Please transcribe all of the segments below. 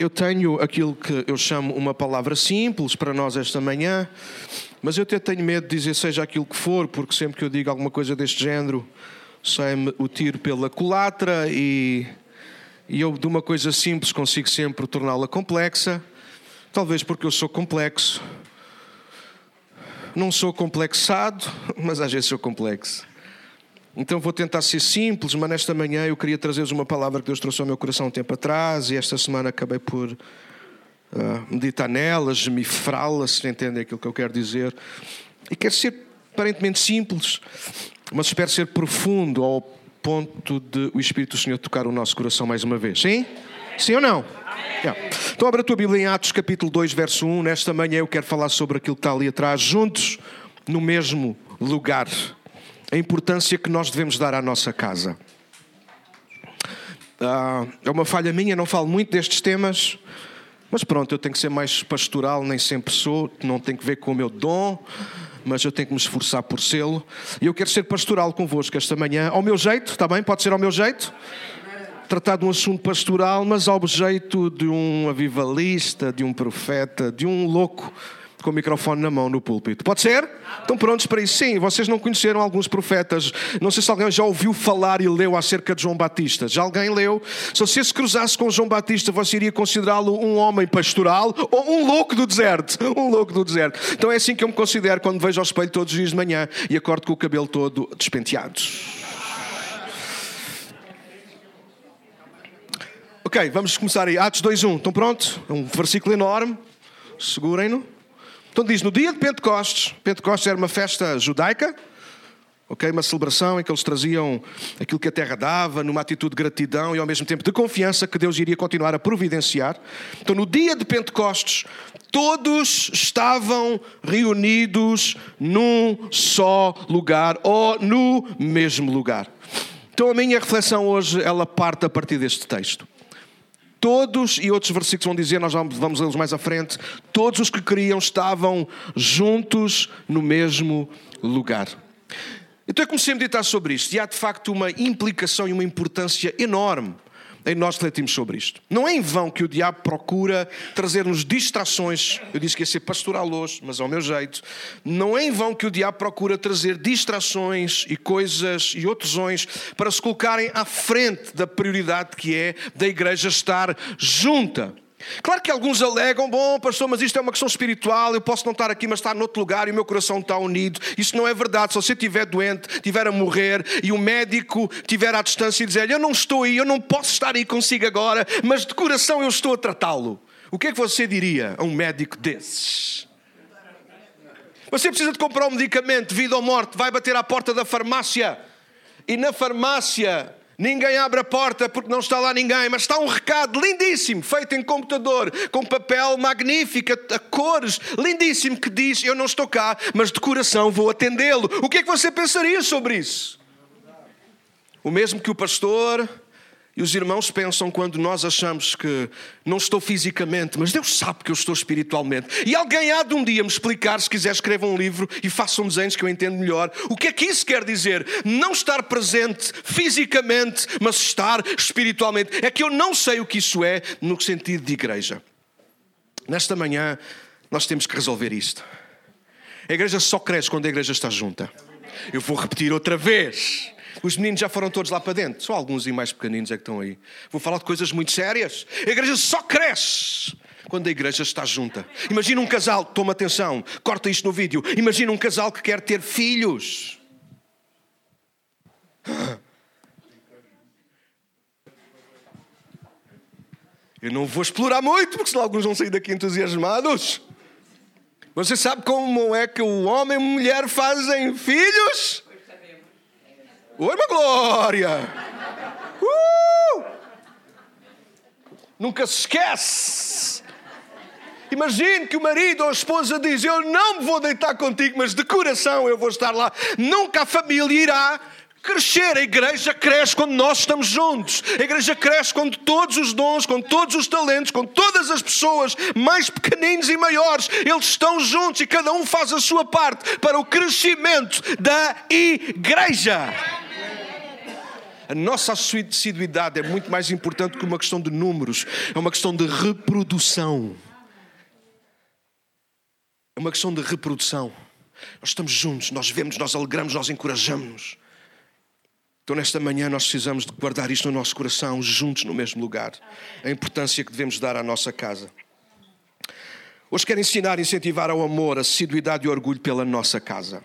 eu tenho aquilo que eu chamo uma palavra simples para nós esta manhã, mas eu até tenho medo de dizer seja aquilo que for, porque sempre que eu digo alguma coisa deste género, sai-me o tiro pela culatra e, e eu de uma coisa simples consigo sempre torná-la complexa. Talvez porque eu sou complexo. Não sou complexado, mas às vezes sou complexo. Então vou tentar ser simples, mas nesta manhã eu queria trazer-vos uma palavra que Deus trouxe ao meu coração um tempo atrás e esta semana acabei por uh, meditar nelas, me frá-la, se entendem aquilo que eu quero dizer. E quero ser aparentemente simples, mas espero ser profundo ao ponto de o Espírito do Senhor tocar o nosso coração mais uma vez. Sim? Sim ou não? Yeah. Então abre a tua Bíblia em Atos capítulo 2, verso 1. Nesta manhã eu quero falar sobre aquilo que está ali atrás, juntos no mesmo lugar a importância que nós devemos dar à nossa casa. Ah, é uma falha minha, não falo muito destes temas, mas pronto, eu tenho que ser mais pastoral, nem sempre sou, não tem que ver com o meu dom, mas eu tenho que me esforçar por sê-lo. E eu quero ser pastoral convosco esta manhã, ao meu jeito, está bem? Pode ser ao meu jeito? Tratar de um assunto pastoral, mas ao jeito de um avivalista, de um profeta, de um louco com o microfone na mão no púlpito. Pode ser? Estão prontos para isso? Sim, vocês não conheceram alguns profetas. Não sei se alguém já ouviu falar e leu acerca de João Batista. Já alguém leu? Se você se cruzasse com João Batista, você iria considerá-lo um homem pastoral ou um louco do deserto? Um louco do deserto. Então é assim que eu me considero quando vejo ao espelho todos os dias de manhã e acordo com o cabelo todo despenteado. Ok, vamos começar aí. Atos 2.1. Estão prontos? É um versículo enorme. Segurem-no. Então diz, no dia de Pentecostes, Pentecostes era uma festa judaica, ok, uma celebração em que eles traziam aquilo que a terra dava, numa atitude de gratidão e ao mesmo tempo de confiança que Deus iria continuar a providenciar. Então no dia de Pentecostes, todos estavam reunidos num só lugar ou no mesmo lugar. Então a minha reflexão hoje, ela parte a partir deste texto. Todos, e outros versículos vão dizer, nós vamos lê-los mais à frente, todos os que queriam estavam juntos no mesmo lugar. Então eu comecei a meditar sobre isto, e há de facto uma implicação e uma importância enorme em nós refletimos sobre isto. Não é em vão que o diabo procura trazer-nos distrações. Eu disse que ia ser pastoral hoje, mas ao meu jeito. Não é em vão que o diabo procura trazer distrações e coisas e outros para se colocarem à frente da prioridade que é da igreja estar junta. Claro que alguns alegam, bom, pastor, mas isto é uma questão espiritual, eu posso não estar aqui, mas estar noutro lugar e o meu coração está unido. Isso não é verdade. Se você estiver doente, estiver a morrer e o médico estiver à distância e dizer, eu não estou aí, eu não posso estar aí consigo agora, mas de coração eu estou a tratá-lo. O que é que você diria a um médico desses? Você precisa de comprar um medicamento, vida ou morte, vai bater à porta da farmácia e na farmácia Ninguém abre a porta porque não está lá ninguém, mas está um recado lindíssimo, feito em computador, com papel magnífico, a cores, lindíssimo, que diz: Eu não estou cá, mas de coração vou atendê-lo. O que é que você pensaria sobre isso? O mesmo que o pastor e os irmãos pensam quando nós achamos que não estou fisicamente, mas Deus sabe que eu estou espiritualmente. E alguém há de um dia me explicar, se quiser, escreva um livro e faça um desenho que eu entendo melhor. O que é que isso quer dizer? Não estar presente fisicamente, mas estar espiritualmente. É que eu não sei o que isso é no sentido de igreja. Nesta manhã, nós temos que resolver isto. A igreja só cresce quando a igreja está junta. Eu vou repetir outra vez. Os meninos já foram todos lá para dentro. Só alguns e mais pequeninos é que estão aí. Vou falar de coisas muito sérias. A igreja só cresce quando a igreja está junta. Imagina um casal, toma atenção, corta isto no vídeo. Imagina um casal que quer ter filhos. Eu não vou explorar muito, porque senão alguns vão sair daqui entusiasmados. Você sabe como é que o homem e a mulher fazem filhos? Oi, uma glória! Uh! Nunca se esquece. Imagine que o marido ou a esposa diz: Eu não me vou deitar contigo, mas de coração eu vou estar lá. Nunca a família irá crescer. A igreja cresce quando nós estamos juntos. A igreja cresce quando todos os dons, com todos os talentos, com todas as pessoas, mais pequeninos e maiores, eles estão juntos e cada um faz a sua parte para o crescimento da igreja. A nossa assiduidade é muito mais importante que uma questão de números, é uma questão de reprodução. É uma questão de reprodução. Nós estamos juntos, nós vemos, nós alegramos, nós encorajamos-nos. Então, nesta manhã, nós precisamos de guardar isto no nosso coração, juntos no mesmo lugar. A importância que devemos dar à nossa casa. Hoje quero ensinar e incentivar ao amor, assiduidade e orgulho pela nossa casa.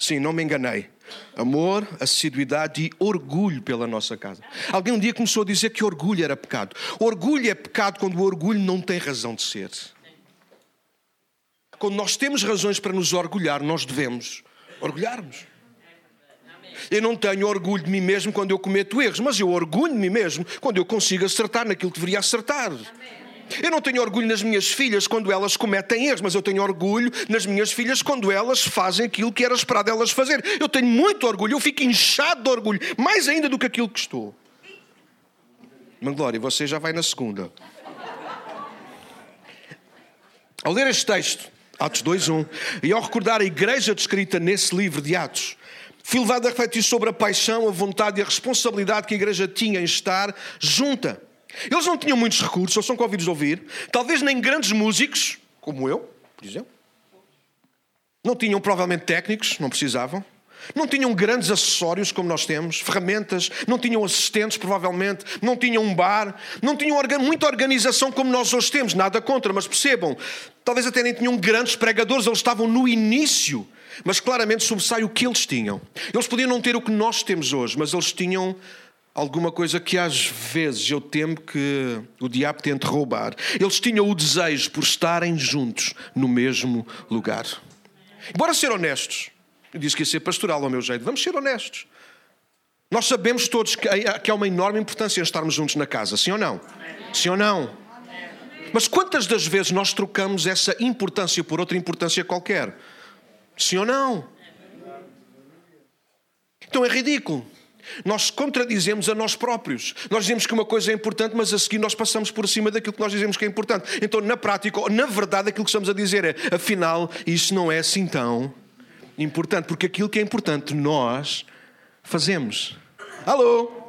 Sim, não me enganei. Amor, assiduidade e orgulho pela nossa casa. Alguém um dia começou a dizer que orgulho era pecado. Orgulho é pecado quando o orgulho não tem razão de ser. Quando nós temos razões para nos orgulhar, nós devemos orgulhar-nos. Eu não tenho orgulho de mim mesmo quando eu cometo erros, mas eu orgulho de mim mesmo quando eu consigo acertar naquilo que deveria acertar. Eu não tenho orgulho nas minhas filhas quando elas cometem erros, mas eu tenho orgulho nas minhas filhas quando elas fazem aquilo que era esperado elas fazer. Eu tenho muito orgulho, eu fico inchado de orgulho, mais ainda do que aquilo que estou. Manglória, você já vai na segunda. Ao ler este texto, Atos 2.1, e ao recordar a igreja descrita nesse livro de Atos, fui levado a refletir sobre a paixão, a vontade e a responsabilidade que a igreja tinha em estar junta. Eles não tinham muitos recursos, eles são convidados a ouvir, talvez nem grandes músicos, como eu, por exemplo. Não tinham provavelmente técnicos, não precisavam. Não tinham grandes acessórios como nós temos, ferramentas, não tinham assistentes, provavelmente, não tinham um bar, não tinham muita organização como nós hoje temos, nada contra, mas percebam, talvez até nem tinham grandes pregadores, eles estavam no início, mas claramente sobressai o que eles tinham. Eles podiam não ter o que nós temos hoje, mas eles tinham alguma coisa que às vezes eu temo que o diabo tente roubar. Eles tinham o desejo por estarem juntos no mesmo lugar. Bora ser honestos. Eu disse que ia ser pastoral ao meu jeito. Vamos ser honestos. Nós sabemos todos que há uma enorme importância em estarmos juntos na casa, sim ou não? Sim ou não? Mas quantas das vezes nós trocamos essa importância por outra importância qualquer? Sim ou não? Então é ridículo. Nós contradizemos a nós próprios. Nós dizemos que uma coisa é importante, mas a seguir nós passamos por cima daquilo que nós dizemos que é importante. Então, na prática, na verdade, aquilo que estamos a dizer é: afinal, isso não é assim tão importante, porque aquilo que é importante nós fazemos. Alô?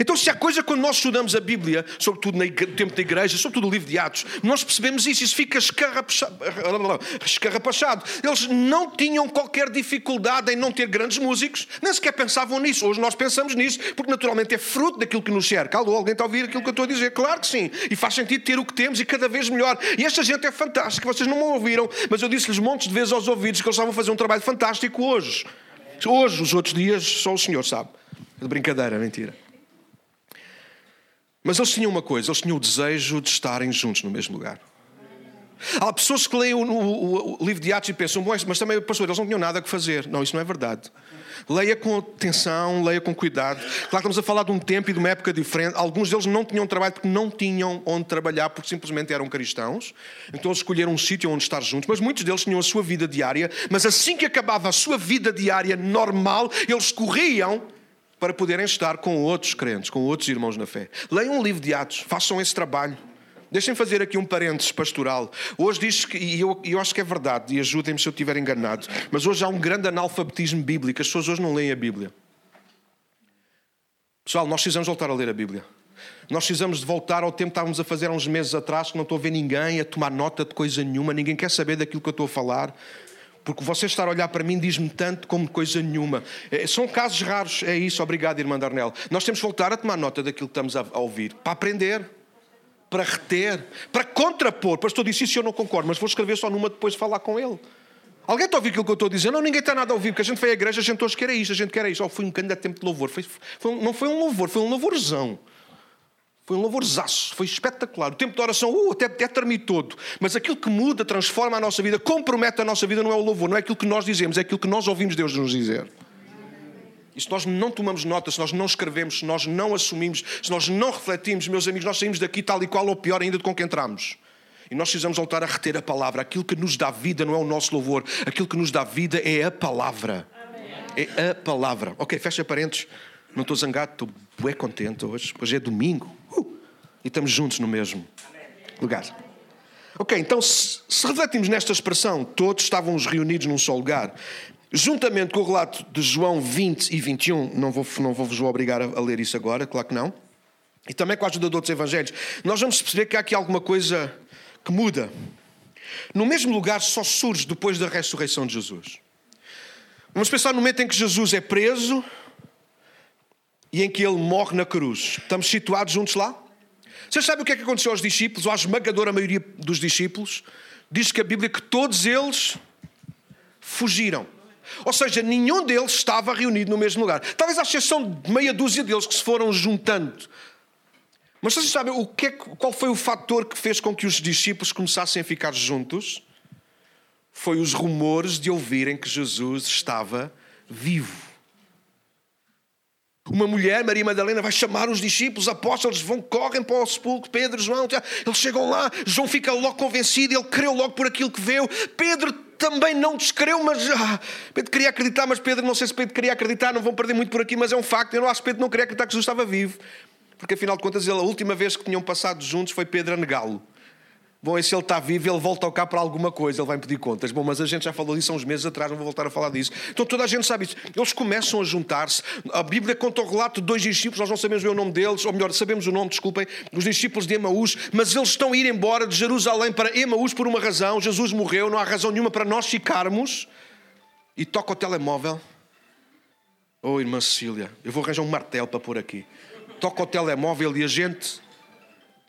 Então, se há coisa quando nós estudamos a Bíblia, sobretudo no tempo da igreja, sobretudo o livro de Atos, nós percebemos isso, isso fica escarrapachado. Eles não tinham qualquer dificuldade em não ter grandes músicos, nem sequer pensavam nisso. Hoje nós pensamos nisso, porque naturalmente é fruto daquilo que nos cerca. Alô, alguém está a ouvir aquilo que eu estou a dizer? Claro que sim. E faz sentido ter o que temos e cada vez melhor. E esta gente é fantástica, vocês não me ouviram, mas eu disse-lhes montes de vezes aos ouvidos que eles estavam a fazer um trabalho fantástico hoje. Hoje, os outros dias, só o Senhor sabe. De brincadeira, mentira. Mas eles tinham uma coisa, eles tinham o desejo de estarem juntos no mesmo lugar. Há pessoas que leem o, o, o livro de Atos e pensam, mas também, pastor, eles não tinham nada a fazer. Não, isso não é verdade. Leia com atenção, leia com cuidado. Claro que estamos a falar de um tempo e de uma época diferente. Alguns deles não tinham trabalho porque não tinham onde trabalhar, porque simplesmente eram cristãos. Então eles escolheram um sítio onde estar juntos. Mas muitos deles tinham a sua vida diária. Mas assim que acabava a sua vida diária normal, eles corriam para poderem estar com outros crentes, com outros irmãos na fé. Leiam um livro de Atos, façam esse trabalho. Deixem fazer aqui um parênteses pastoral. Hoje diz que, e eu, eu acho que é verdade, e ajudem-me se eu estiver enganado, mas hoje há um grande analfabetismo bíblico. As pessoas hoje não leem a Bíblia. Pessoal, nós precisamos voltar a ler a Bíblia. Nós precisamos de voltar ao tempo que estávamos a fazer há uns meses atrás, que não estou a ver ninguém a tomar nota de coisa nenhuma, ninguém quer saber daquilo que eu estou a falar. Porque você estar a olhar para mim diz-me tanto como coisa nenhuma. É, são casos raros, é isso. Obrigado, irmã Darnel. Nós temos que voltar a tomar nota daquilo que estamos a, ouvir, para aprender, para reter, para contrapor. Pastor disse isso e eu não concordo, mas vou escrever só numa depois de falar com ele. Alguém está a ouvir aquilo que eu estou a dizer? Não, ninguém está nada a ouvir, porque a gente foi à igreja, a gente hoje quer isto, a gente quer isto. Oh, foi um candidato tempo de louvor. Foi, foi, não foi um louvor, foi um louvorzão. Foi um louvorzaço, foi espetacular. O tempo de oração, uh, até, até todo. Mas aquilo que muda, transforma a nossa vida, compromete a nossa vida, não é o louvor, não é aquilo que nós dizemos, é aquilo que nós ouvimos Deus nos dizer. E se nós não tomamos nota, se nós não escrevemos, se nós não assumimos, se nós não refletimos, meus amigos, nós saímos daqui tal e qual, ou pior ainda, de com que entramos. E nós precisamos voltar a reter a palavra. Aquilo que nos dá vida não é o nosso louvor, aquilo que nos dá vida é a palavra. É a palavra. Ok, fecha parentes. Não estou zangado, estou bem contente hoje. Hoje é domingo. E estamos juntos no mesmo lugar. Ok, então se, se refletimos nesta expressão, todos estávamos reunidos num só lugar, juntamente com o relato de João 20 e 21, não vou, não vou vos obrigar a ler isso agora, claro que não, e também com a ajuda de outros evangelhos, nós vamos perceber que há aqui alguma coisa que muda. No mesmo lugar só surge depois da ressurreição de Jesus. Vamos pensar no momento em que Jesus é preso e em que ele morre na cruz. Estamos situados juntos lá? Vocês sabem o que é que aconteceu aos discípulos, ou à esmagadora maioria dos discípulos? Diz que a Bíblia que todos eles fugiram. Ou seja, nenhum deles estava reunido no mesmo lugar. Talvez à exceção de meia dúzia deles que se foram juntando. Mas vocês sabem o que é, qual foi o fator que fez com que os discípulos começassem a ficar juntos? Foi os rumores de ouvirem que Jesus estava vivo. Uma mulher, Maria Madalena, vai chamar os discípulos, os apóstolos, vão, correm para o sepulcro, Pedro, João, eles chegam lá, João fica logo convencido, ele creu logo por aquilo que viu, Pedro também não descreu, mas ah, Pedro queria acreditar, mas Pedro, não sei se Pedro queria acreditar, não vão perder muito por aqui, mas é um facto, eu não acho que Pedro não queria acreditar que Jesus estava vivo, porque afinal de contas, ele, a última vez que tinham passado juntos foi Pedro a negá-lo. Bom, e se ele está vivo, ele volta cá para alguma coisa, ele vai pedir contas. Bom, mas a gente já falou disso há uns meses atrás, não vou voltar a falar disso. Então toda a gente sabe isso. Eles começam a juntar-se. A Bíblia conta o relato de dois discípulos, nós não sabemos o nome deles, ou melhor, sabemos o nome, desculpem, dos discípulos de Emaús, mas eles estão a ir embora de Jerusalém para Emaús por uma razão. Jesus morreu, não há razão nenhuma para nós ficarmos. E toca o telemóvel. Oh, irmã Cecília, eu vou arranjar um martelo para pôr aqui. Toca o telemóvel e a gente.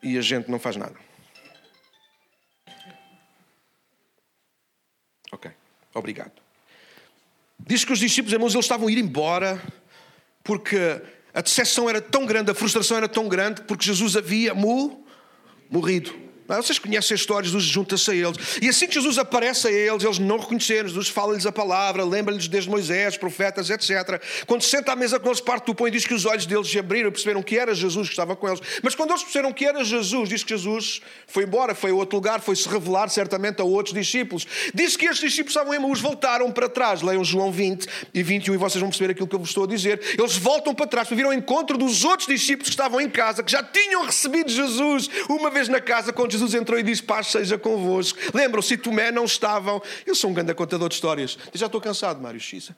E a gente não faz nada. Ok, obrigado. Diz que os discípulos, irmãos, eles estavam a ir embora porque a decepção era tão grande, a frustração era tão grande, porque Jesus havia morrido. Vocês conhecem as histórias, Jesus junta-se a eles. E assim que Jesus aparece a eles, eles não reconheceram. Jesus fala-lhes a palavra, lembra-lhes desde Moisés, profetas, etc. Quando se senta à mesa com eles, parte do pão e diz que os olhos deles se abriram e perceberam que era Jesus que estava com eles. Mas quando eles perceberam que era Jesus, diz que Jesus foi embora, foi a outro lugar, foi-se revelar certamente a outros discípulos. Diz que estes discípulos estavam em Emaús, voltaram para trás. Leiam João 20 e 21 e vocês vão perceber aquilo que eu vos estou a dizer. Eles voltam para trás para vir ao encontro dos outros discípulos que estavam em casa, que já tinham recebido Jesus uma vez na casa, quando Jesus entrou e disse: Paz seja convosco. Lembram-se, Tomé não estavam. Eu sou um grande contador de histórias. Eu já estou cansado, Mário Xissa.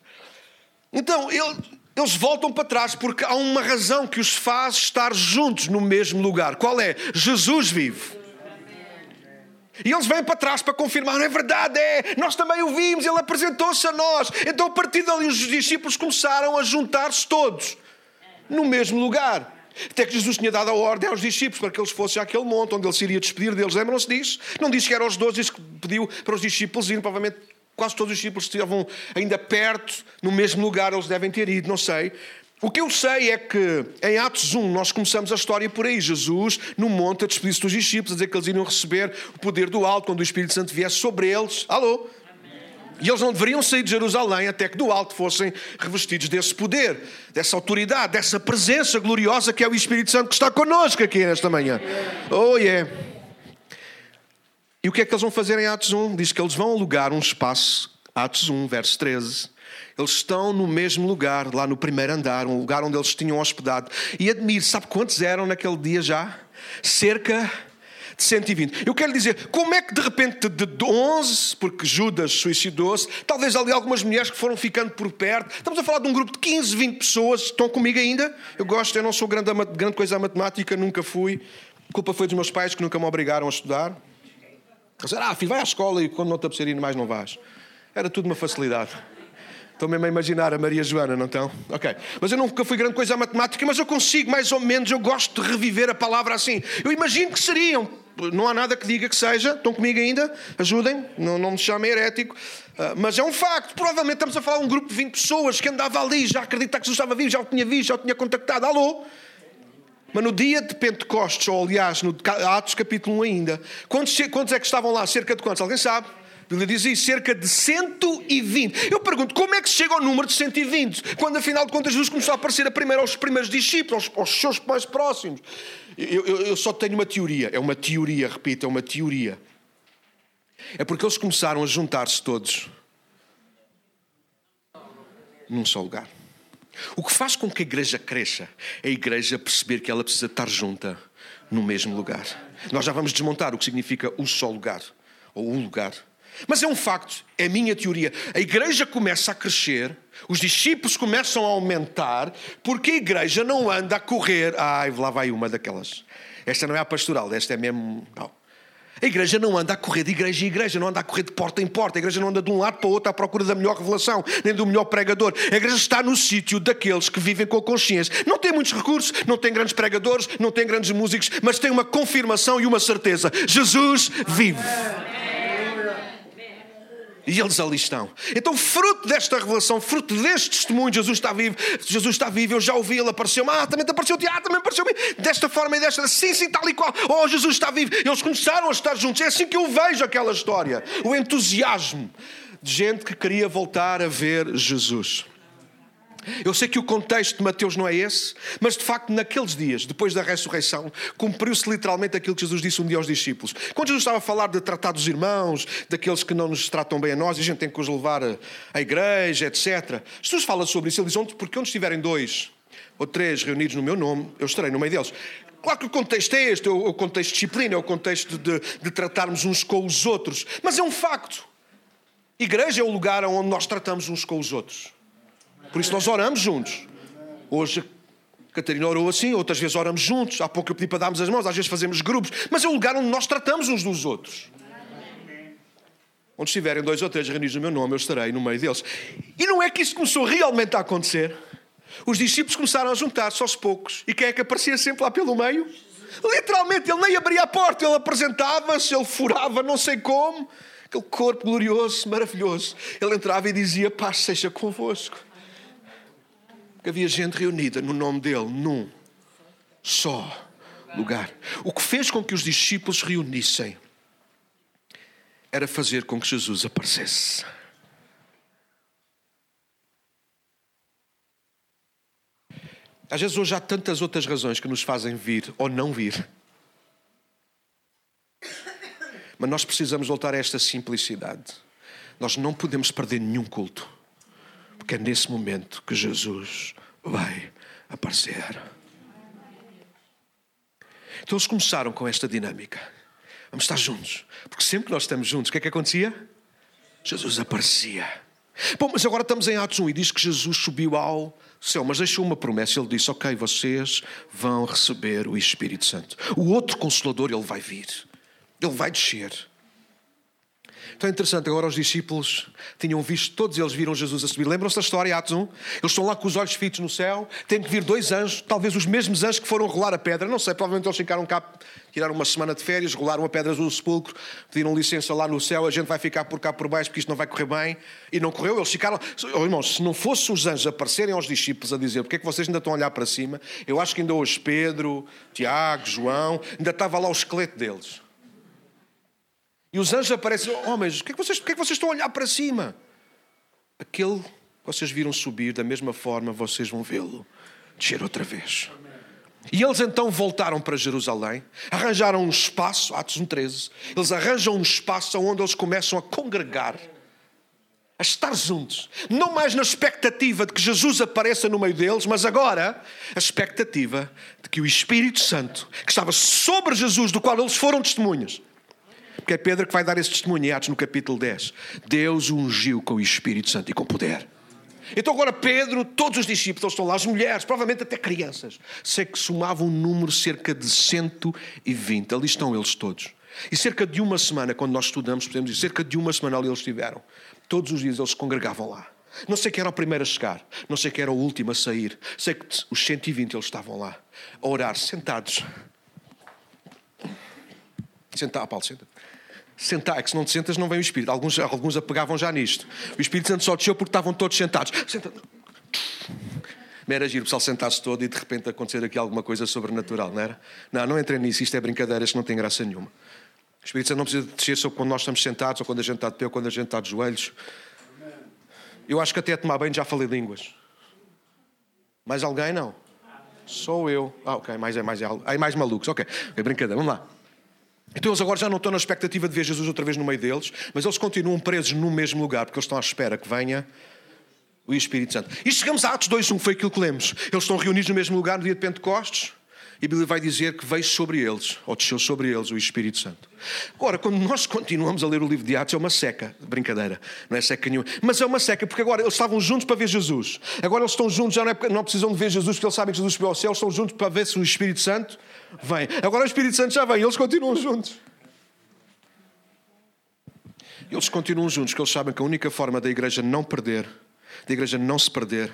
Então, ele, eles voltam para trás porque há uma razão que os faz estar juntos no mesmo lugar. Qual é? Jesus vive. E eles vêm para trás para confirmar, é verdade, é, nós também o vimos, ele apresentou-se a nós. Então, a partir dali, os discípulos começaram a juntar-se todos no mesmo lugar. Até que Jesus tinha dado a ordem aos discípulos para que eles fossem àquele monte onde ele se iria despedir deles. Lembram-se disso? Não disse que eram os doze, disse que pediu para os discípulos irem. Provavelmente quase todos os discípulos estavam ainda perto, no mesmo lugar, eles devem ter ido, não sei. O que eu sei é que em Atos 1 nós começamos a história por aí. Jesus, no monte, a despedir-se dos discípulos, a dizer que eles iriam receber o poder do alto quando o Espírito Santo viesse sobre eles. Alô? E eles não deveriam sair de Jerusalém até que do alto fossem revestidos desse poder, dessa autoridade, dessa presença gloriosa que é o Espírito Santo que está connosco aqui nesta manhã. Oh, yeah. E o que é que eles vão fazer em Atos 1? Diz que eles vão alugar um espaço, Atos 1, verso 13. Eles estão no mesmo lugar, lá no primeiro andar, um lugar onde eles tinham hospedado. E admire, sabe quantos eram naquele dia já? Cerca de 120. Eu quero dizer, como é que de repente de 11, porque Judas suicidou-se, talvez ali algumas mulheres que foram ficando por perto, estamos a falar de um grupo de 15, 20 pessoas, estão comigo ainda? Eu gosto, eu não sou grande, grande coisa a matemática, nunca fui. A culpa foi dos meus pais que nunca me obrigaram a estudar. Disseram, ah, filho, vai à escola e quando não te apetecer ir mais não vais. Era tudo uma facilidade. Estão mesmo a imaginar a Maria Joana, não estão? Ok. Mas eu nunca fui grande coisa a matemática, mas eu consigo, mais ou menos, eu gosto de reviver a palavra assim. Eu imagino que seriam não há nada que diga que seja. Estão comigo ainda? Ajudem, não, não me chamem herético. Uh, mas é um facto. Provavelmente estamos a falar de um grupo de 20 pessoas que andava ali, já acreditava que Jesus estava vivo, já o tinha visto, já o tinha contactado. Alô? Mas no dia de Pentecostes, ou aliás, no Atos capítulo 1 ainda, quantos, quantos é que estavam lá? Cerca de quantos? Alguém sabe? A Bíblia diz isso, cerca de 120. Eu pergunto, como é que se chega ao número de 120? Quando afinal de contas Jesus começou a aparecer a primeiro aos primeiros discípulos, aos, aos seus mais próximos. Eu, eu, eu só tenho uma teoria, é uma teoria, repito, é uma teoria. É porque eles começaram a juntar-se todos num só lugar. O que faz com que a igreja cresça é a igreja perceber que ela precisa estar junta no mesmo lugar. Nós já vamos desmontar o que significa o só lugar, ou o lugar. Mas é um facto, é a minha teoria. A igreja começa a crescer, os discípulos começam a aumentar, porque a igreja não anda a correr. Ai, lá vai uma daquelas. Esta não é a pastoral, esta é mesmo. Não. A igreja não anda a correr de igreja em igreja, não anda a correr de porta em porta. A igreja não anda de um lado para o outro à procura da melhor revelação, nem do melhor pregador. A igreja está no sítio daqueles que vivem com a consciência. Não tem muitos recursos, não tem grandes pregadores, não tem grandes músicos, mas tem uma confirmação e uma certeza: Jesus vive. E eles ali estão. Então, fruto desta revelação, fruto deste testemunho, Jesus está vivo, Jesus está vivo, eu já ouvi, ele apareceu-me, ah, também te apareceu, ah, também apareceu-me, desta forma e desta, sim, sim, tal e qual, oh, Jesus está vivo. Eles começaram a estar juntos, é assim que eu vejo aquela história, o entusiasmo de gente que queria voltar a ver Jesus. Eu sei que o contexto de Mateus não é esse, mas de facto, naqueles dias, depois da ressurreição, cumpriu-se literalmente aquilo que Jesus disse um dia aos discípulos. Quando Jesus estava a falar de tratar dos irmãos, daqueles que não nos tratam bem a nós, e a gente tem que os levar à igreja, etc. Jesus fala sobre isso. Ele diz: porque onde estiverem dois ou três reunidos no meu nome, eu estarei no meio deles. Claro que o contexto é este, é o contexto de disciplina, é o contexto de, de tratarmos uns com os outros, mas é um facto. Igreja é o lugar onde nós tratamos uns com os outros. Por isso nós oramos juntos. Hoje Catarina orou assim, outras vezes oramos juntos. Há pouco eu pedi para darmos as mãos, às vezes fazemos grupos. Mas é o lugar onde nós tratamos uns dos outros. Onde estiverem dois ou três reunidos no meu nome, eu estarei no meio deles. E não é que isso começou realmente a acontecer. Os discípulos começaram a juntar-se aos poucos. E quem é que aparecia sempre lá pelo meio? Literalmente, ele nem abria a porta, ele apresentava-se, ele furava, não sei como. Aquele corpo glorioso, maravilhoso. Ele entrava e dizia: Paz seja convosco que havia gente reunida no nome dele, num só lugar. O que fez com que os discípulos se reunissem era fazer com que Jesus aparecesse. Às vezes hoje há tantas outras razões que nos fazem vir ou não vir. Mas nós precisamos voltar a esta simplicidade. Nós não podemos perder nenhum culto. Porque é nesse momento que Jesus vai aparecer. Então eles começaram com esta dinâmica. Vamos estar juntos. Porque sempre que nós estamos juntos, o que é que acontecia? Jesus aparecia. Bom, mas agora estamos em Atos 1 e diz que Jesus subiu ao céu, mas deixou uma promessa. Ele disse: Ok, vocês vão receber o Espírito Santo. O outro consolador, ele vai vir. Ele vai descer. Então é interessante, agora os discípulos tinham visto, todos eles viram Jesus a subir. Lembram-se da história, Atos 1? Eles estão lá com os olhos fitos no céu, têm que vir dois anjos, talvez os mesmos anjos que foram rolar a pedra, não sei, provavelmente eles ficaram cá, tiraram uma semana de férias, rolaram a pedra do sepulcro, pediram licença lá no céu, a gente vai ficar por cá por baixo porque isto não vai correr bem. E não correu, eles ficaram. Oh, irmãos, se não fossem os anjos aparecerem aos discípulos a dizer porque é que vocês ainda estão a olhar para cima, eu acho que ainda hoje Pedro, Tiago, João, ainda estava lá o esqueleto deles. E os anjos aparecem, homens, oh, que é que vocês, que é que vocês estão a olhar para cima? Aquele que vocês viram subir, da mesma forma vocês vão vê-lo descer outra vez. E eles então voltaram para Jerusalém, arranjaram um espaço, Atos 1,13, eles arranjam um espaço onde eles começam a congregar, a estar juntos. Não mais na expectativa de que Jesus apareça no meio deles, mas agora a expectativa de que o Espírito Santo, que estava sobre Jesus, do qual eles foram testemunhas, porque é Pedro que vai dar esse testemunho em Atos no capítulo 10. Deus ungiu com o Espírito Santo e com poder. Então agora Pedro, todos os discípulos estão lá, as mulheres, provavelmente até crianças. Sei que somavam um número cerca de 120. Ali estão eles todos. E cerca de uma semana, quando nós estudamos, podemos dizer, cerca de uma semana ali eles estiveram. Todos os dias eles se congregavam lá. Não sei quem era o primeiro a chegar, não sei quem era o último a sair. Sei que os 120 eles estavam lá, a orar, sentados. Sentar, Paulo, senta. Sentar, que se não te sentas não vem o Espírito. Alguns, alguns apegavam já nisto. O Espírito Santo só desceu porque estavam todos sentados. Senta. Era giro o pessoal sentar-se todo e de repente acontecer aqui alguma coisa sobrenatural, não era? Não, não entrem nisso, isto é brincadeira, isto não tem graça nenhuma. O Espírito Santo não precisa descer só quando nós estamos sentados, ou quando a gente está de pé, ou quando a gente está de joelhos. Eu acho que até a tomar bem já falei línguas. Mais alguém não? Sou eu. Ah, ok, mais é mais, é, mais malucos. Ok, é brincadeira, vamos lá. Então eles agora já não estão na expectativa de ver Jesus outra vez no meio deles, mas eles continuam presos no mesmo lugar, porque eles estão à espera que venha o Espírito Santo. E chegamos a Atos 2.1, foi aquilo que lemos. Eles estão reunidos no mesmo lugar no dia de Pentecostes, E a Bíblia vai dizer que veio sobre eles, ou desceu sobre eles, o Espírito Santo. Agora, quando nós continuamos a ler o livro de Atos, é uma seca. Brincadeira, não é seca nenhuma. Mas é uma seca, porque agora eles estavam juntos para ver Jesus. Agora eles estão juntos, já não, é, não precisam de ver Jesus, porque eles sabem que Jesus subiu ao céu, eles estão juntos para ver se o Espírito Santo vem. Agora o Espírito Santo já vem, eles continuam juntos. Eles continuam juntos, porque eles sabem que a única forma da igreja não perder da igreja não se perder,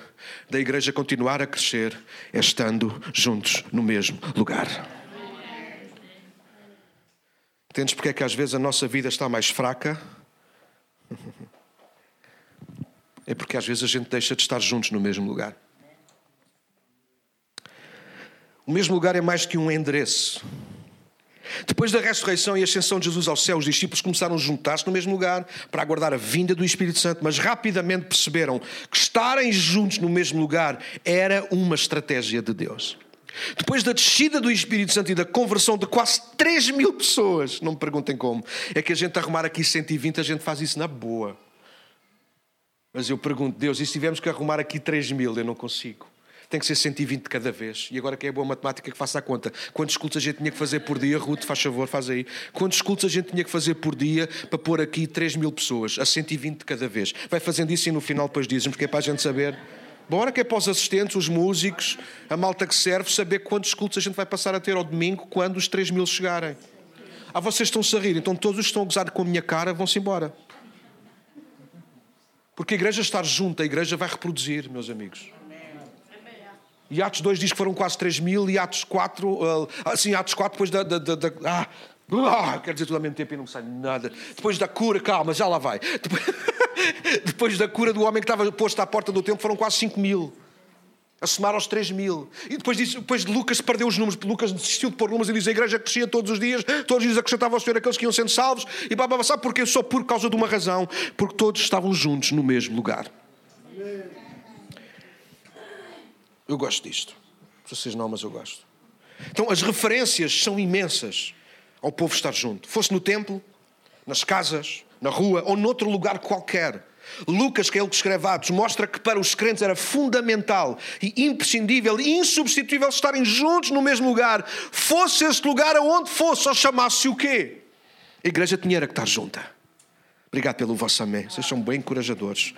da igreja continuar a crescer, é estando juntos no mesmo lugar. Entendes porque é que às vezes a nossa vida está mais fraca? É porque às vezes a gente deixa de estar juntos no mesmo lugar. O mesmo lugar é mais que um endereço. Depois da ressurreição e ascensão de Jesus ao céu, os discípulos começaram a juntar-se no mesmo lugar para aguardar a vinda do Espírito Santo, mas rapidamente perceberam que estarem juntos no mesmo lugar era uma estratégia de Deus. Depois da descida do Espírito Santo e da conversão de quase 3 mil pessoas, não me perguntem como, é que a gente arrumar aqui 120, a gente faz isso na boa. Mas eu pergunto, Deus, e se tivermos que arrumar aqui 3 mil, eu não consigo tem que ser 120 de cada vez. E agora que é boa matemática que faça a conta. Quantos cultos a gente tinha que fazer por dia? Ruth, faz favor, faz aí. Quantos cultos a gente tinha que fazer por dia para pôr aqui 3 mil pessoas, a 120 de cada vez? Vai fazendo isso e no final depois dizem porque é para a gente saber. Bora que é para os assistentes, os músicos, a malta que serve, saber quantos cultos a gente vai passar a ter ao domingo quando os 3 mil chegarem. Ah, vocês estão-se a rir, então todos os que estão a gozar com a minha cara vão-se embora. Porque a igreja estar junto, a igreja vai reproduzir, meus amigos. E Atos 2 diz que foram quase 3 mil, e Atos 4, uh, assim, Atos 4, depois da. da, da, da ah, ah, quero dizer tudo ao mesmo tempo e não sai nada. Depois da cura, calma, já lá vai. Depois, depois da cura do homem que estava posto à porta do templo, foram quase 5 mil. A somar aos 3 mil. E depois, disso, depois de Lucas perdeu os números, Lucas desistiu de pôr números e diz a igreja crescia todos os dias, todos os dias acrescentava ao Senhor aqueles que iam sendo salvos. E babá, sabe porquê? Só por causa de uma razão: porque todos estavam juntos no mesmo lugar. Amém. Eu gosto disto. Vocês não, mas eu gosto. Então, as referências são imensas ao povo estar junto. Fosse no templo, nas casas, na rua ou noutro lugar qualquer. Lucas, que é ele que escreve Atos, mostra que para os crentes era fundamental e imprescindível e insubstituível estarem juntos no mesmo lugar, fosse esse lugar aonde fosse, ou chamasse o quê? A igreja tinha que estar junta. Obrigado pelo vosso amém. Vocês são bem encorajadores.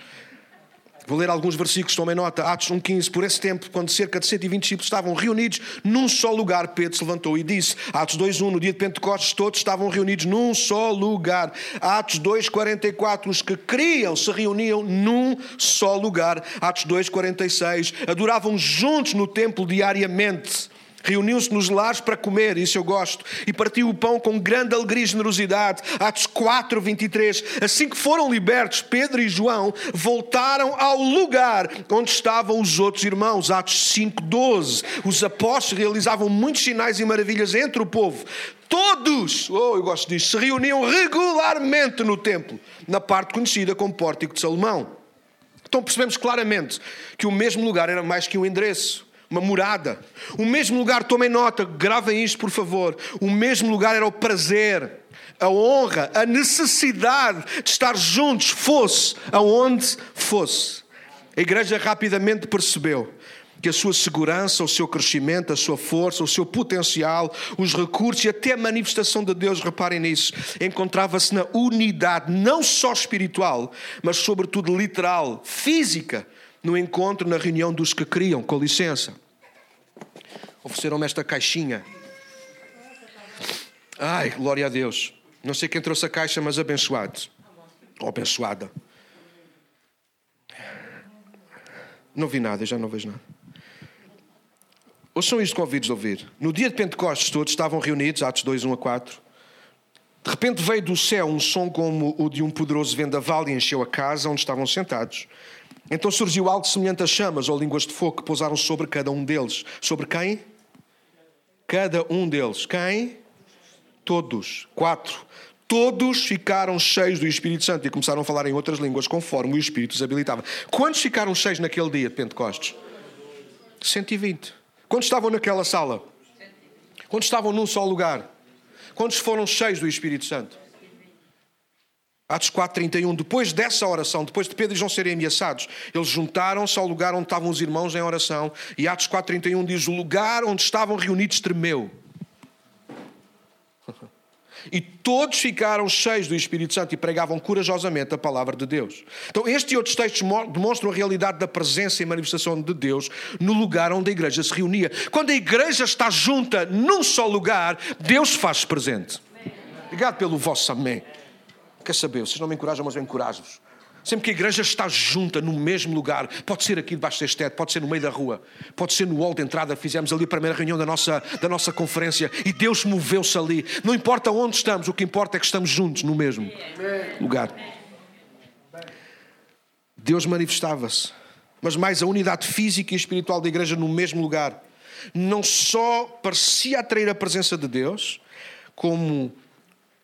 Vou ler alguns versículos, tomem nota. Atos 1,15. Por esse tempo, quando cerca de 120 discípulos estavam reunidos num só lugar, Pedro se levantou e disse: Atos 2,1. No dia de Pentecostes, todos estavam reunidos num só lugar. Atos 2,44. Os que criam se reuniam num só lugar. Atos 2,46. Adoravam juntos no templo diariamente reuniu-se nos lares para comer, isso eu gosto, e partiu o pão com grande alegria e generosidade. Atos 4, 23. Assim que foram libertos, Pedro e João voltaram ao lugar onde estavam os outros irmãos. Atos 5, 12. Os apóstolos realizavam muitos sinais e maravilhas entre o povo. Todos, oh, eu gosto disso, se reuniam regularmente no templo, na parte conhecida como Pórtico de Salomão. Então percebemos claramente que o mesmo lugar era mais que um endereço uma morada. O mesmo lugar, tomem nota, gravem isto por favor. O mesmo lugar era o prazer, a honra, a necessidade de estar juntos, fosse aonde fosse. A igreja rapidamente percebeu que a sua segurança, o seu crescimento, a sua força, o seu potencial, os recursos e até a manifestação de Deus, reparem nisso, encontrava-se na unidade, não só espiritual, mas sobretudo literal, física, no encontro, na reunião dos que criam, com licença. Ofereceram-me esta caixinha. Ai, glória a Deus. Não sei quem trouxe a caixa, mas abençoado. Ou abençoada. Não vi nada, já não vejo nada. Ouçam isto com ouvidos de ouvir. No dia de Pentecostes, todos estavam reunidos, Atos 2, 1 a 4. De repente veio do céu um som como o de um poderoso vendaval e encheu a casa onde estavam sentados. Então surgiu algo semelhante a chamas ou línguas de fogo que pousaram sobre cada um deles. Sobre quem? Cada um deles. Quem? Todos. Quatro. Todos ficaram cheios do Espírito Santo e começaram a falar em outras línguas conforme o Espírito os habilitava. Quantos ficaram cheios naquele dia de Pentecostes? 120. Quantos estavam naquela sala? Quantos estavam num só lugar? Quantos foram cheios do Espírito Santo? Atos 4,31, depois dessa oração, depois de Pedro e João serem ameaçados, eles juntaram-se ao lugar onde estavam os irmãos em oração. E Atos 4,31 diz: O lugar onde estavam reunidos tremeu. E todos ficaram cheios do Espírito Santo e pregavam corajosamente a palavra de Deus. Então, este e outros textos demonstram a realidade da presença e manifestação de Deus no lugar onde a igreja se reunia. Quando a igreja está junta num só lugar, Deus faz presente. Obrigado pelo vosso amém. Quer saber? Vocês não me encorajam, mas eu encorajo-vos. Sempre que a igreja está junta no mesmo lugar, pode ser aqui debaixo deste teto, pode ser no meio da rua, pode ser no hall de entrada, fizemos ali a primeira reunião da nossa, da nossa conferência e Deus moveu-se ali. Não importa onde estamos, o que importa é que estamos juntos no mesmo lugar. Deus manifestava-se, mas mais a unidade física e espiritual da igreja no mesmo lugar. Não só parecia atrair a presença de Deus, como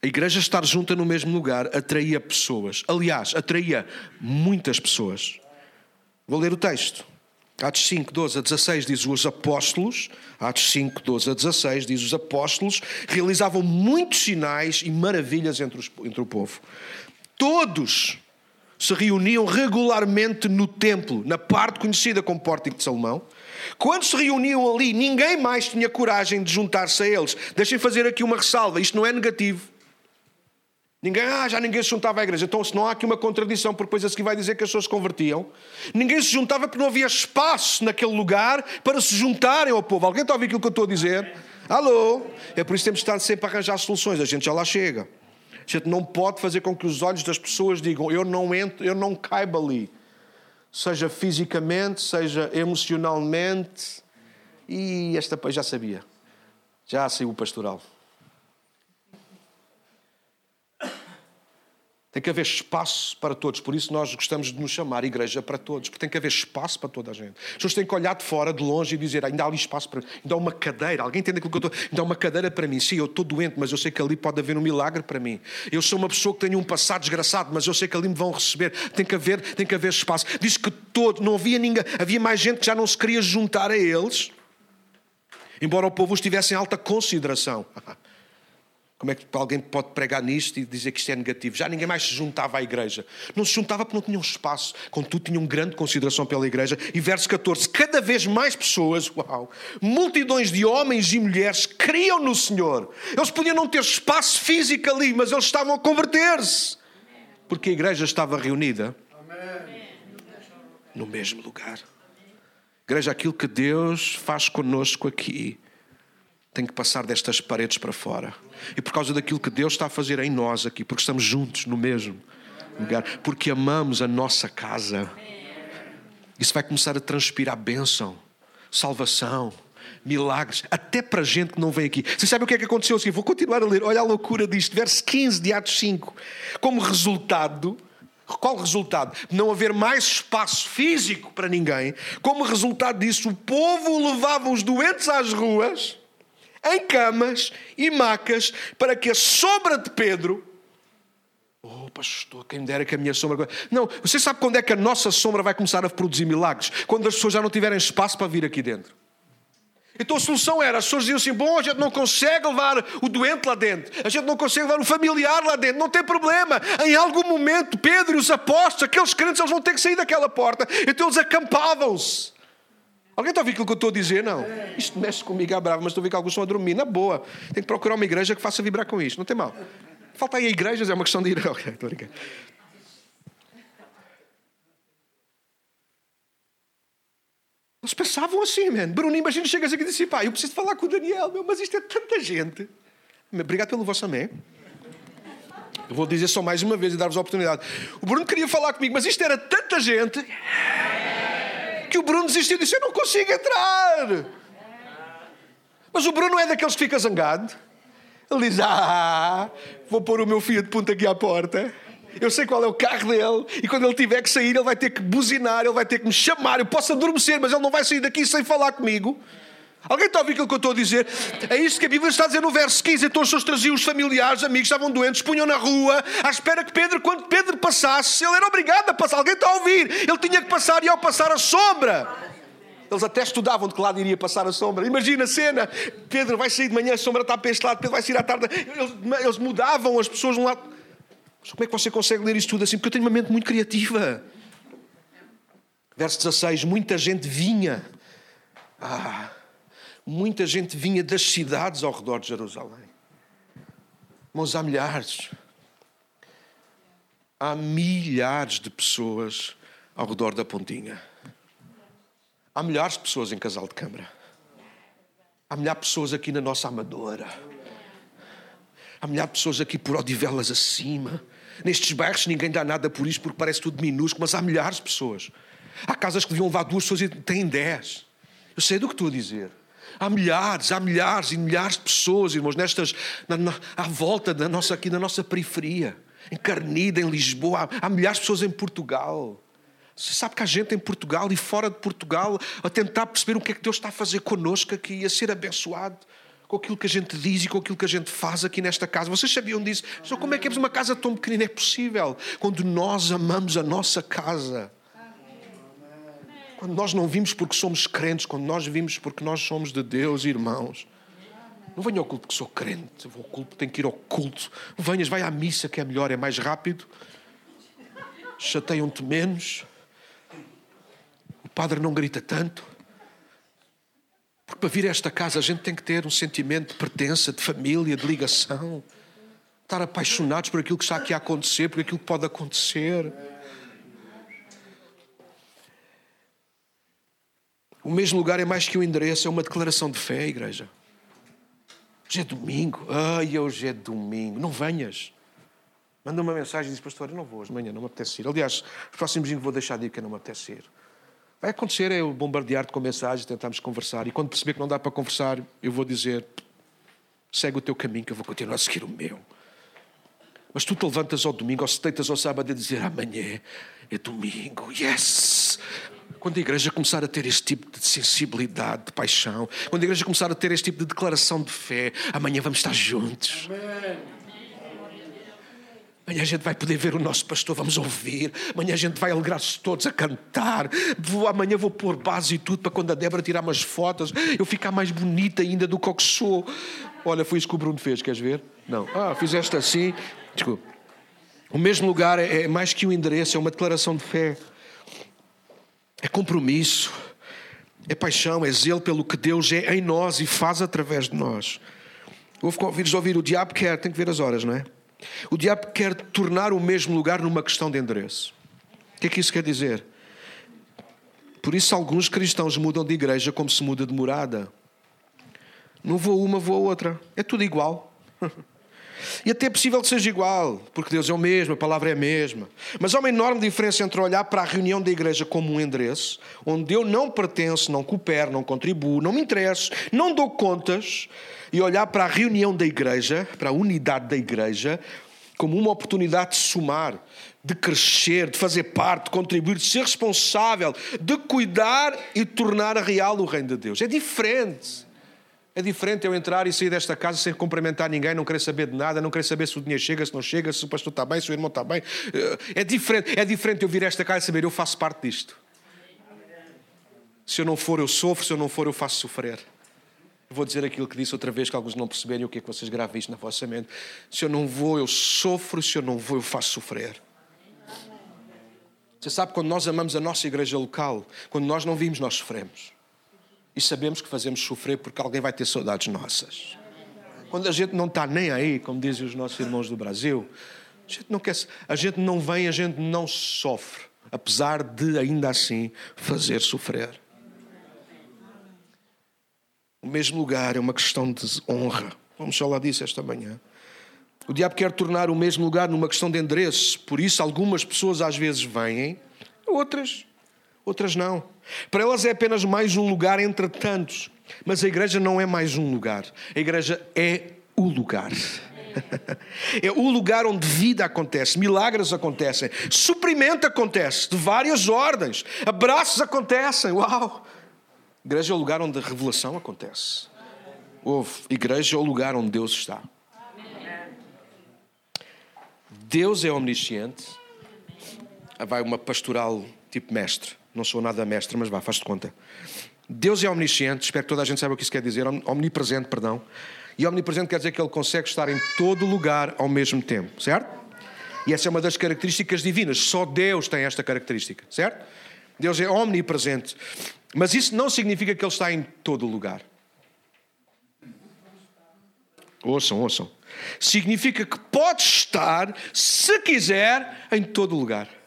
a igreja estar junta no mesmo lugar atraía pessoas. Aliás, atraía muitas pessoas. Vou ler o texto. Atos 5, 12 a 16 diz os apóstolos, Atos 5, 12 a 16 diz os apóstolos, realizavam muitos sinais e maravilhas entre, os, entre o povo. Todos se reuniam regularmente no templo, na parte conhecida como Pórtico de Salomão. Quando se reuniam ali, ninguém mais tinha coragem de juntar-se a eles. Deixem fazer aqui uma ressalva, isto não é negativo. Ninguém, ah, já ninguém se juntava à igreja. Então, se não há aqui uma contradição, porque depois a seguir vai dizer que as pessoas se convertiam. Ninguém se juntava porque não havia espaço naquele lugar para se juntarem ao povo. Alguém está a ouvir aquilo que eu estou a dizer? Alô? É por isso que temos de estar sempre a arranjar soluções. A gente já lá chega. A gente não pode fazer com que os olhos das pessoas digam eu não entro, eu não caibo ali. Seja fisicamente, seja emocionalmente. E esta já sabia. Já saiu o pastoral. Tem que haver espaço para todos. Por isso nós gostamos de nos chamar igreja para todos, porque tem que haver espaço para toda a gente. As pessoas têm que olhar de fora, de longe e dizer: ainda há ali espaço para mim, ainda há uma cadeira. Alguém entende aquilo que eu estou? Ainda há uma cadeira para mim. Sim, eu estou doente, mas eu sei que ali pode haver um milagre para mim. Eu sou uma pessoa que tem um passado desgraçado, mas eu sei que ali me vão receber. Tem que haver, tem que haver espaço. Diz que todo, não havia ninguém, havia mais gente que já não se queria juntar a eles, embora o povo os tivesse em alta consideração. Como é que alguém pode pregar nisto e dizer que isto é negativo? Já ninguém mais se juntava à igreja. Não se juntava porque não tinham espaço. Contudo, tinham grande consideração pela igreja. E verso 14: cada vez mais pessoas, uau, multidões de homens e mulheres criam no Senhor. Eles podiam não ter espaço físico ali, mas eles estavam a converter-se. Porque a igreja estava reunida no mesmo lugar. Igreja, aquilo que Deus faz conosco aqui tem que passar destas paredes para fora. E por causa daquilo que Deus está a fazer em nós aqui, porque estamos juntos no mesmo lugar, porque amamos a nossa casa, isso vai começar a transpirar bênção, salvação, milagres, até para gente que não vem aqui. Você sabe o que é que aconteceu? Assim, vou continuar a ler, olha a loucura disto, verso 15 de Atos 5. Como resultado, qual resultado? Não haver mais espaço físico para ninguém. Como resultado disso, o povo levava os doentes às ruas em camas e macas, para que a sombra de Pedro. Oh, pastor, quem dera que a minha sombra. Não, você sabe quando é que a nossa sombra vai começar a produzir milagres? Quando as pessoas já não tiverem espaço para vir aqui dentro. Então a solução era: as pessoas diziam assim, bom, a gente não consegue levar o doente lá dentro, a gente não consegue levar o familiar lá dentro, não tem problema. Em algum momento, Pedro e os apóstolos, aqueles crentes, eles vão ter que sair daquela porta. Então eles acampavam-se. Alguém está a ouvir aquilo que eu estou a dizer? Não. Isto mexe comigo à brava, mas estou a ver que alguns estão a dormir. Na boa. Tem que procurar uma igreja que faça vibrar com isto. Não tem mal. Falta aí igrejas, é uma questão de ir. Ok, estou a brincar. Eles pensavam assim, man. Bruno, imagina, chegas aqui e dizes, pá, eu preciso falar com o Daniel, meu, mas isto é tanta gente. Obrigado pelo vosso amém. Eu vou dizer só mais uma vez e dar-vos a oportunidade. O Bruno queria falar comigo, mas isto era tanta gente que o Bruno desistiu e disse: Eu não consigo entrar. Mas o Bruno é daqueles que fica zangado. Ele diz: Ah, vou pôr o meu filho de ponta aqui à porta. Eu sei qual é o carro dele. E quando ele tiver que sair, ele vai ter que buzinar, ele vai ter que me chamar. Eu posso adormecer, mas ele não vai sair daqui sem falar comigo. Alguém está a ouvir aquilo que eu estou a dizer? É isso que a Bíblia está a dizer no verso 15. Então as pessoas traziam os familiares, amigos, estavam doentes, punham na rua, à espera que Pedro, quando Pedro passasse, ele era obrigado a passar. Alguém está a ouvir? Ele tinha que passar e ao passar a sombra. Eles até estudavam de que lado iria passar a sombra. Imagina a cena: Pedro vai sair de manhã, a sombra está para este lado, Pedro vai sair à tarde. Eles, eles mudavam as pessoas de um lado. Como é que você consegue ler isto tudo assim? Porque eu tenho uma mente muito criativa. Verso 16: Muita gente vinha. Ah, muita gente vinha das cidades ao redor de Jerusalém. Irmãos, há milhares. Há milhares de pessoas ao redor da pontinha. Há milhares de pessoas em casal de câmara. Há milhares de pessoas aqui na nossa amadora. Há milhares de pessoas aqui por Odivelas acima. Nestes bairros ninguém dá nada por isto porque parece tudo minúsculo, mas há milhares de pessoas. Há casas que deviam levar duas pessoas e têm dez. Eu sei do que estou a dizer. Há milhares, há milhares e milhares de pessoas, irmãos, nestas, na, na, à volta da nossa, aqui na nossa periferia. Em Carnida, em Lisboa, há, há milhares de pessoas em Portugal. Você sabe que há gente em Portugal e fora de Portugal a tentar perceber o que é que Deus está a fazer connosco aqui, a ser abençoado com aquilo que a gente diz e com aquilo que a gente faz aqui nesta casa. Vocês sabiam disso? Só como é que é uma casa tão pequenina? É possível quando nós amamos a nossa casa. Quando nós não vimos porque somos crentes, quando nós vimos porque nós somos de Deus, irmãos. Não venha ao culto que sou crente, vou ao culto, tenho que ir ao culto. Venhas, vai à missa que é melhor, é mais rápido. Chateiam-te menos. O padre não grita tanto. Porque para vir a esta casa a gente tem que ter um sentimento de pertença, de família, de ligação. Estar apaixonados por aquilo que está aqui a acontecer, por aquilo que pode acontecer. O mesmo lugar é mais que um endereço, é uma declaração de fé, igreja. Hoje é domingo. Ai, hoje é domingo. Não venhas. Manda uma mensagem e diz, pastor, eu não vou hoje de manhã, não me apetece ir. Aliás, os próximos dias vou deixar de ir, que não me apetece ir. Vai acontecer é eu bombardear-te com mensagens, tentarmos conversar. E quando perceber que não dá para conversar, eu vou dizer, segue o teu caminho, que eu vou continuar a seguir o meu. Mas tu te levantas ao domingo, ou se deitas ao sábado a dizer, amanhã é domingo, yes! Quando a igreja começar a ter este tipo de sensibilidade, de paixão, quando a igreja começar a ter este tipo de declaração de fé, amanhã vamos estar juntos. Amanhã a gente vai poder ver o nosso pastor, vamos ouvir. Amanhã a gente vai alegrar-se todos a cantar. Vou, amanhã vou pôr base e tudo para quando a Débora tirar umas fotos, eu ficar mais bonita ainda do que que sou. Olha, foi isso que o Bruno fez, queres ver? Não. Ah, fizeste assim. Desculpa. O mesmo lugar é, é mais que um endereço, é uma declaração de fé é compromisso, é paixão, é zelo pelo que Deus é em nós e faz através de nós. Convidos a ouvir, o diabo quer, tem que ver as horas, não é? O diabo quer tornar o mesmo lugar numa questão de endereço. O que é que isso quer dizer? Por isso, alguns cristãos mudam de igreja como se muda de morada. Não vou uma, vou outra. É tudo igual. E até é possível que seja igual, porque Deus é o mesmo, a palavra é a mesma. Mas há uma enorme diferença entre olhar para a reunião da igreja como um endereço, onde eu não pertenço, não coopero, não contribuo, não me interesso, não dou contas, e olhar para a reunião da igreja, para a unidade da igreja, como uma oportunidade de somar, de crescer, de fazer parte, de contribuir, de ser responsável, de cuidar e tornar real o reino de Deus. É diferente. É diferente eu entrar e sair desta casa sem cumprimentar ninguém, não querer saber de nada, não querer saber se o dinheiro chega, se não chega, se o pastor está bem, se o irmão está bem. É diferente, é diferente eu vir a esta casa e saber eu faço parte disto. Se eu não for, eu sofro, se eu não for, eu faço sofrer. Vou dizer aquilo que disse outra vez, que alguns não perceberem o que é que vocês gravam isto na vossa mente. Se eu não vou, eu sofro, se eu não vou, eu faço sofrer. Você sabe, quando nós amamos a nossa igreja local, quando nós não vimos, nós sofremos e sabemos que fazemos sofrer porque alguém vai ter saudades nossas. Quando a gente não está nem aí, como dizem os nossos irmãos do Brasil, a gente não, quer, a gente não vem, a gente não sofre, apesar de ainda assim fazer sofrer. O mesmo lugar é uma questão de honra. Vamos falar disso esta manhã. O diabo quer tornar o mesmo lugar numa questão de endereço, por isso algumas pessoas às vezes vêm, outras, outras não. Para elas é apenas mais um lugar entre tantos. Mas a igreja não é mais um lugar. A igreja é o lugar. É o lugar onde vida acontece, milagres acontecem, suprimento acontece de várias ordens, abraços acontecem. Uau! Igreja é o lugar onde a revelação acontece. Houve. Igreja é o lugar onde Deus está. Deus é omnisciente. Vai uma pastoral tipo mestre. Não sou nada mestre, mas vá, faz-te conta. Deus é omnisciente, espero que toda a gente saiba o que isso quer dizer, omnipresente, perdão. E omnipresente quer dizer que Ele consegue estar em todo lugar ao mesmo tempo, certo? E essa é uma das características divinas. Só Deus tem esta característica, certo? Deus é omnipresente. Mas isso não significa que Ele está em todo lugar. Ouçam, ouçam. Significa que pode estar, se quiser, em todo lugar.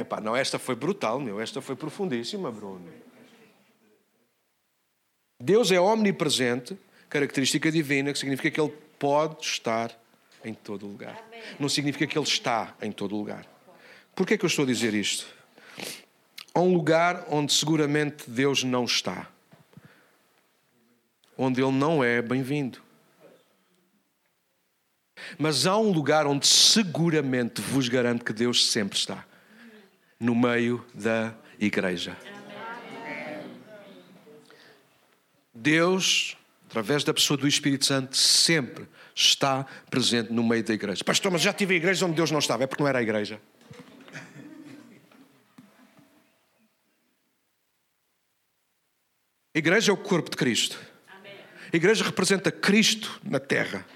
Epá, não, esta foi brutal, meu. Esta foi profundíssima, Bruno. Deus é omnipresente, característica divina, que significa que Ele pode estar em todo lugar. Não significa que Ele está em todo lugar. Por que é que eu estou a dizer isto? Há um lugar onde seguramente Deus não está. Onde Ele não é bem-vindo. Mas há um lugar onde seguramente vos garanto que Deus sempre está no meio da igreja. Deus, através da pessoa do Espírito Santo, sempre está presente no meio da igreja. Pastor, mas já tive a igreja onde Deus não estava, é porque não era a igreja. A igreja é o corpo de Cristo. A igreja representa Cristo na terra.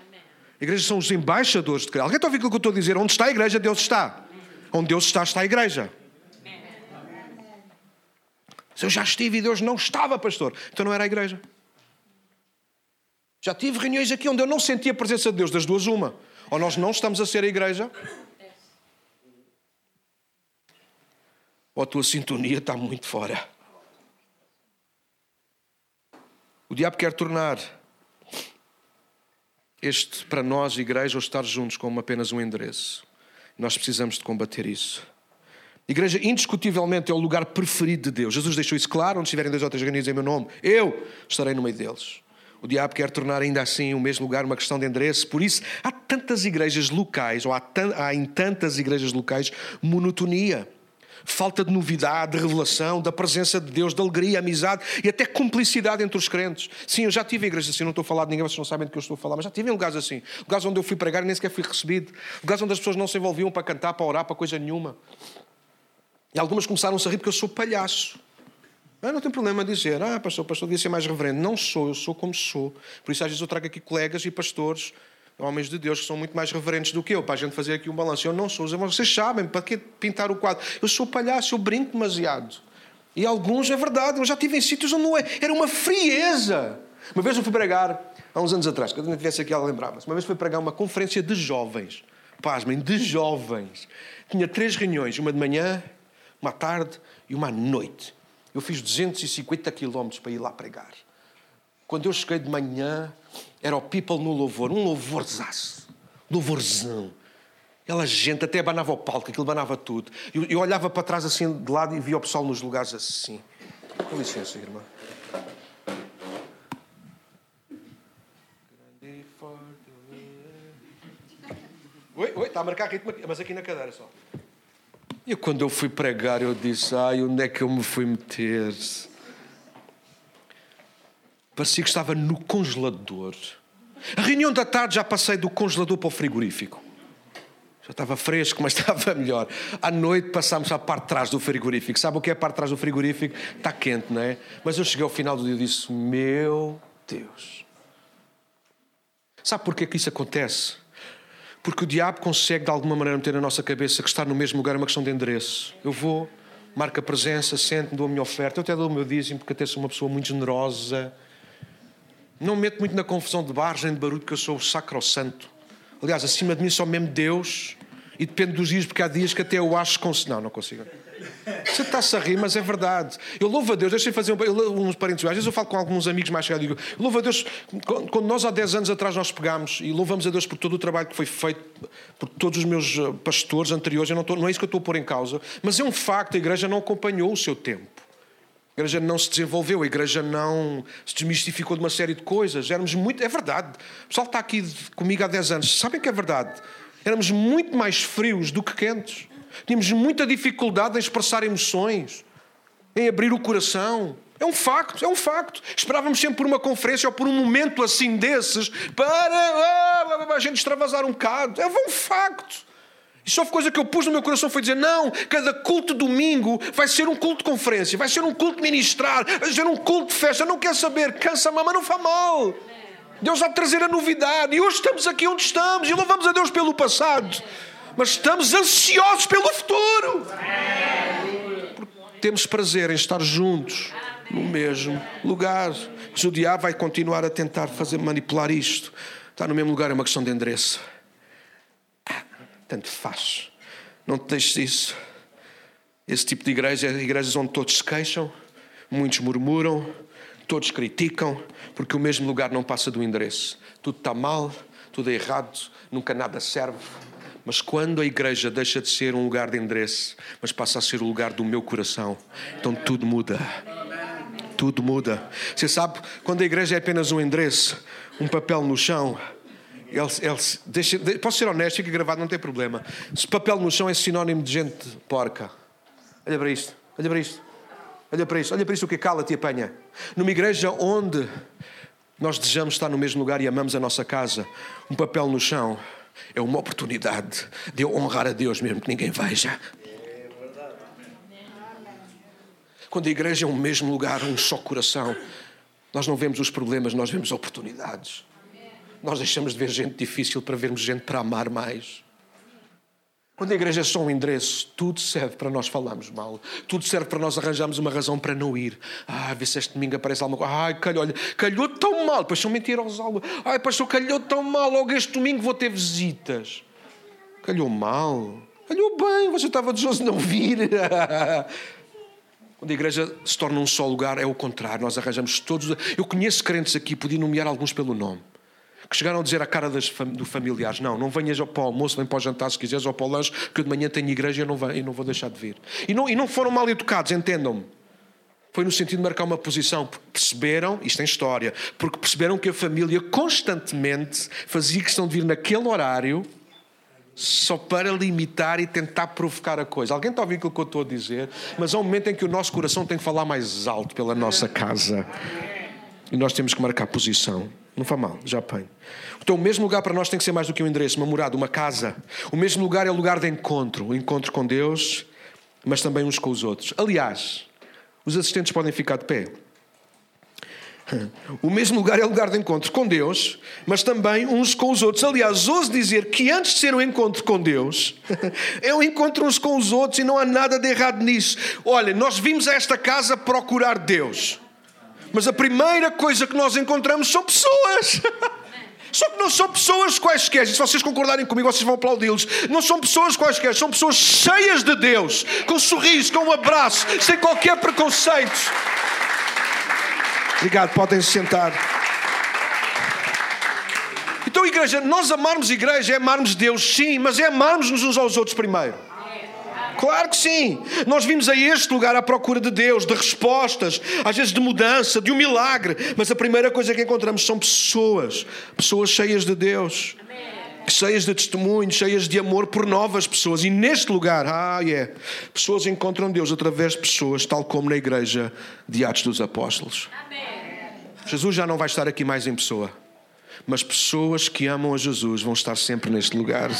A igreja são os embaixadores de Cristo. Alguém está a ouvir aquilo que eu estou a dizer? Onde está a igreja, Deus está. Onde Deus está, está a igreja. Eu já estive e Deus não estava, pastor, então não era a igreja. Já tive reuniões aqui onde eu não sentia a presença de Deus, das duas, uma. Ou nós não estamos a ser a igreja, ou a tua sintonia está muito fora. O diabo quer tornar este, para nós, igreja, ou estar juntos como apenas um endereço. Nós precisamos de combater isso. Igreja, indiscutivelmente, é o lugar preferido de Deus. Jesus deixou isso claro: onde estiverem dois ou três reunidos em meu nome, eu estarei no meio deles. O diabo quer tornar ainda assim o mesmo lugar uma questão de endereço. Por isso, há tantas igrejas locais, ou há, há em tantas igrejas locais, monotonia falta de novidade, de revelação, da presença de Deus, de alegria, amizade e até cumplicidade entre os crentes. Sim, eu já tive igrejas assim, não estou a falar de ninguém, vocês não sabem do que eu estou a falar, mas já tive em lugares assim. Lugares onde eu fui pregar e nem sequer fui recebido. Lugares onde as pessoas não se envolviam para cantar, para orar, para coisa nenhuma. E algumas começaram-se a rir porque eu sou palhaço. Não tem problema dizer, ah, pastor, pastor devia ser mais reverendo. Não sou, eu sou como sou. Por isso às vezes eu trago aqui colegas e pastores, homens de Deus, que são muito mais reverentes do que eu, para a gente fazer aqui um balanço. Eu não sou, vocês sabem, para que pintar o quadro? Eu sou palhaço, eu brinco demasiado. E alguns, é verdade, eu já estive em sítios onde não é, era uma frieza. Uma vez eu fui pregar, há uns anos atrás, quando eu estivesse aqui, ela lembrava-se. Uma vez fui pregar uma conferência de jovens. Pasmem, de jovens. Tinha três reuniões, uma de manhã, uma tarde e uma noite. Eu fiz 250 quilómetros para ir lá pregar. Quando eu cheguei de manhã, era o people no louvor, um louvorzaço, louvorzão. Aquela gente até abanava o palco, aquilo abanava tudo. Eu, eu olhava para trás assim de lado e via o pessoal nos lugares assim. Com licença, irmã. Oi, oi, está a marcar ritmo, mas aqui na cadeira só. E quando eu fui pregar, eu disse: Ai, onde é que eu me fui meter? Parecia que estava no congelador. A reunião da tarde já passei do congelador para o frigorífico. Já estava fresco, mas estava melhor. À noite passámos à parte de trás do frigorífico. Sabe o que é a parte de trás do frigorífico? Está quente, não é? Mas eu cheguei ao final do dia e disse: Meu Deus. Sabe porquê que isso acontece? Porque o diabo consegue de alguma maneira meter na nossa cabeça que estar no mesmo lugar é uma questão de endereço. Eu vou, marco a presença, sento-me, dou a minha oferta. Eu até dou o meu dízimo porque até sou uma pessoa muito generosa. Não me meto muito na confusão de barros nem de barulho porque eu sou o sacrosanto. Aliás, acima de mim só mesmo Deus e depende dos dias, porque há dias que até eu acho. Cons... Não, não consigo. Você está-se a rir, mas é verdade. Eu louvo a Deus, deixem fazer um, uns parênteses. Às vezes eu falo com alguns amigos mais chegados e digo: louvo a Deus, quando nós há 10 anos atrás nós pegámos e louvamos a Deus por todo o trabalho que foi feito por todos os meus eh, pastores anteriores, eu não, estou, não é isso que eu estou a pôr em causa, mas é um facto, a igreja não acompanhou o seu tempo. A igreja não se desenvolveu, a igreja não se desmistificou de uma série de coisas. Éramos muito. É verdade. O pessoal está aqui comigo há 10 anos. Sabem que é verdade? Éramos muito mais frios do que quentes. Tínhamos muita dificuldade em expressar emoções, em abrir o coração. É um facto, é um facto. Esperávamos sempre por uma conferência ou por um momento assim desses para ah, a gente extravasar um bocado. É um facto. E só coisa que eu pus no meu coração foi dizer: não, cada culto domingo vai ser um culto de conferência, vai ser um culto ministrar, vai ser um culto de festa. Não quer saber, cansa-me, mas não faz mal. Deus de trazer a novidade. E hoje estamos aqui onde estamos e louvamos a Deus pelo passado. Mas estamos ansiosos pelo futuro. Porque temos prazer em estar juntos no mesmo lugar. Mas o diabo vai continuar a tentar fazer manipular isto. Estar no mesmo lugar é uma questão de endereço. Ah, tanto faz. Não te deixes isso. Esse tipo de igreja é igrejas onde todos se queixam, muitos murmuram, todos criticam, porque o mesmo lugar não passa do endereço. Tudo está mal, tudo é errado, nunca nada serve. Mas quando a igreja deixa de ser um lugar de endereço, mas passa a ser o lugar do meu coração, então tudo muda. Tudo muda. Você sabe, quando a igreja é apenas um endereço, um papel no chão, ele, ele, deixa, posso ser honesto, fica gravado, não tem problema. Se papel no chão é sinónimo de gente porca. Olha para isto, olha para isto, olha para isto, olha para isto o que cala-te e apanha. Numa igreja onde nós desejamos estar no mesmo lugar e amamos a nossa casa, um papel no chão é uma oportunidade de eu honrar a Deus mesmo que ninguém veja. Quando a igreja é um mesmo lugar, um só coração, nós não vemos os problemas, nós vemos oportunidades. Nós deixamos de ver gente difícil para vermos gente para amar mais. Quando a igreja é só um endereço, tudo serve para nós falarmos mal. Tudo serve para nós arranjarmos uma razão para não ir. Ah, vê se este domingo aparece alguma coisa. Ai, calhou, olha, calhou tão mal. Pois são mentirosos. Ai, pastor, calhou tão mal. Logo este domingo vou ter visitas. Calhou mal. Calhou bem, você estava desejoso de não vir. Quando a igreja se torna um só lugar, é o contrário. Nós arranjamos todos. Eu conheço crentes aqui, podia nomear alguns pelo nome que chegaram a dizer à cara das, do familiares: Não, não venhas para o almoço, vem para o jantar se quiseres, ou para o lanche, que eu de manhã tenho igreja e não, vou, eu não vou deixar de vir. E não, e não foram mal educados, entendam-me. Foi no sentido de marcar uma posição, porque perceberam, isto é história, porque perceberam que a família constantemente fazia questão de vir naquele horário só para limitar e tentar provocar a coisa. Alguém está a ouvir aquilo que eu estou a dizer? Mas há um momento em que o nosso coração tem que falar mais alto pela nossa casa. E nós temos que marcar posição. Não faz mal, já apanho. Então, o mesmo lugar para nós tem que ser mais do que um endereço, uma morada, uma casa. O mesmo lugar é o lugar de encontro o encontro com Deus, mas também uns com os outros. Aliás, os assistentes podem ficar de pé. O mesmo lugar é o lugar de encontro com Deus, mas também uns com os outros. Aliás, ouso dizer que antes de ser um encontro com Deus, é um encontro uns com os outros e não há nada de errado nisso. Olha, nós vimos a esta casa procurar Deus. Mas a primeira coisa que nós encontramos são pessoas. Só que não são pessoas quaisquer, e se vocês concordarem comigo, vocês vão aplaudi-los. Não são pessoas quaisquer, são pessoas cheias de Deus, com um sorriso, com um abraço, sem qualquer preconceito. Obrigado, podem se sentar. Então, igreja, nós amarmos igreja é amarmos Deus, sim, mas é amarmos-nos uns aos outros primeiro. Claro que sim. Nós vimos a este lugar à procura de Deus, de respostas, às vezes de mudança, de um milagre. Mas a primeira coisa que encontramos são pessoas, pessoas cheias de Deus. Cheias de testemunho, cheias de amor por novas pessoas. E neste lugar, ah, é, yeah, pessoas encontram Deus através de pessoas, tal como na igreja de Atos dos Apóstolos. Jesus já não vai estar aqui mais em pessoa, mas pessoas que amam a Jesus vão estar sempre neste lugar.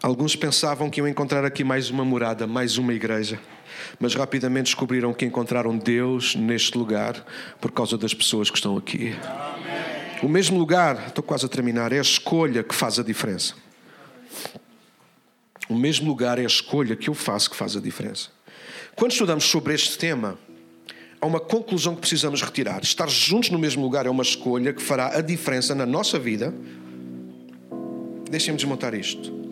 Alguns pensavam que iam encontrar aqui mais uma morada, mais uma igreja, mas rapidamente descobriram que encontraram Deus neste lugar por causa das pessoas que estão aqui. O mesmo lugar, estou quase a terminar, é a escolha que faz a diferença. O mesmo lugar é a escolha que eu faço que faz a diferença. Quando estudamos sobre este tema, há uma conclusão que precisamos retirar. Estar juntos no mesmo lugar é uma escolha que fará a diferença na nossa vida. Deixem-me desmontar isto.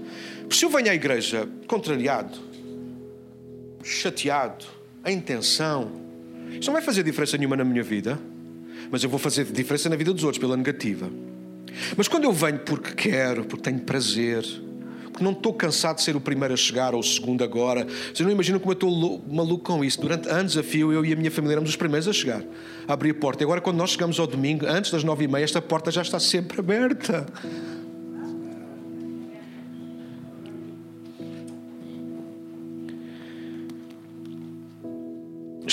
Se eu venho à igreja contrariado, chateado, em tensão, isso não vai fazer diferença nenhuma na minha vida, mas eu vou fazer diferença na vida dos outros pela negativa. Mas quando eu venho porque quero, porque tenho prazer, porque não estou cansado de ser o primeiro a chegar ou o segundo agora, vocês não imaginam como eu estou maluco com isso. Durante anos a fio, eu e a minha família éramos os primeiros a chegar, a abrir a porta. E agora, quando nós chegamos ao domingo, antes das nove e meia, esta porta já está sempre aberta.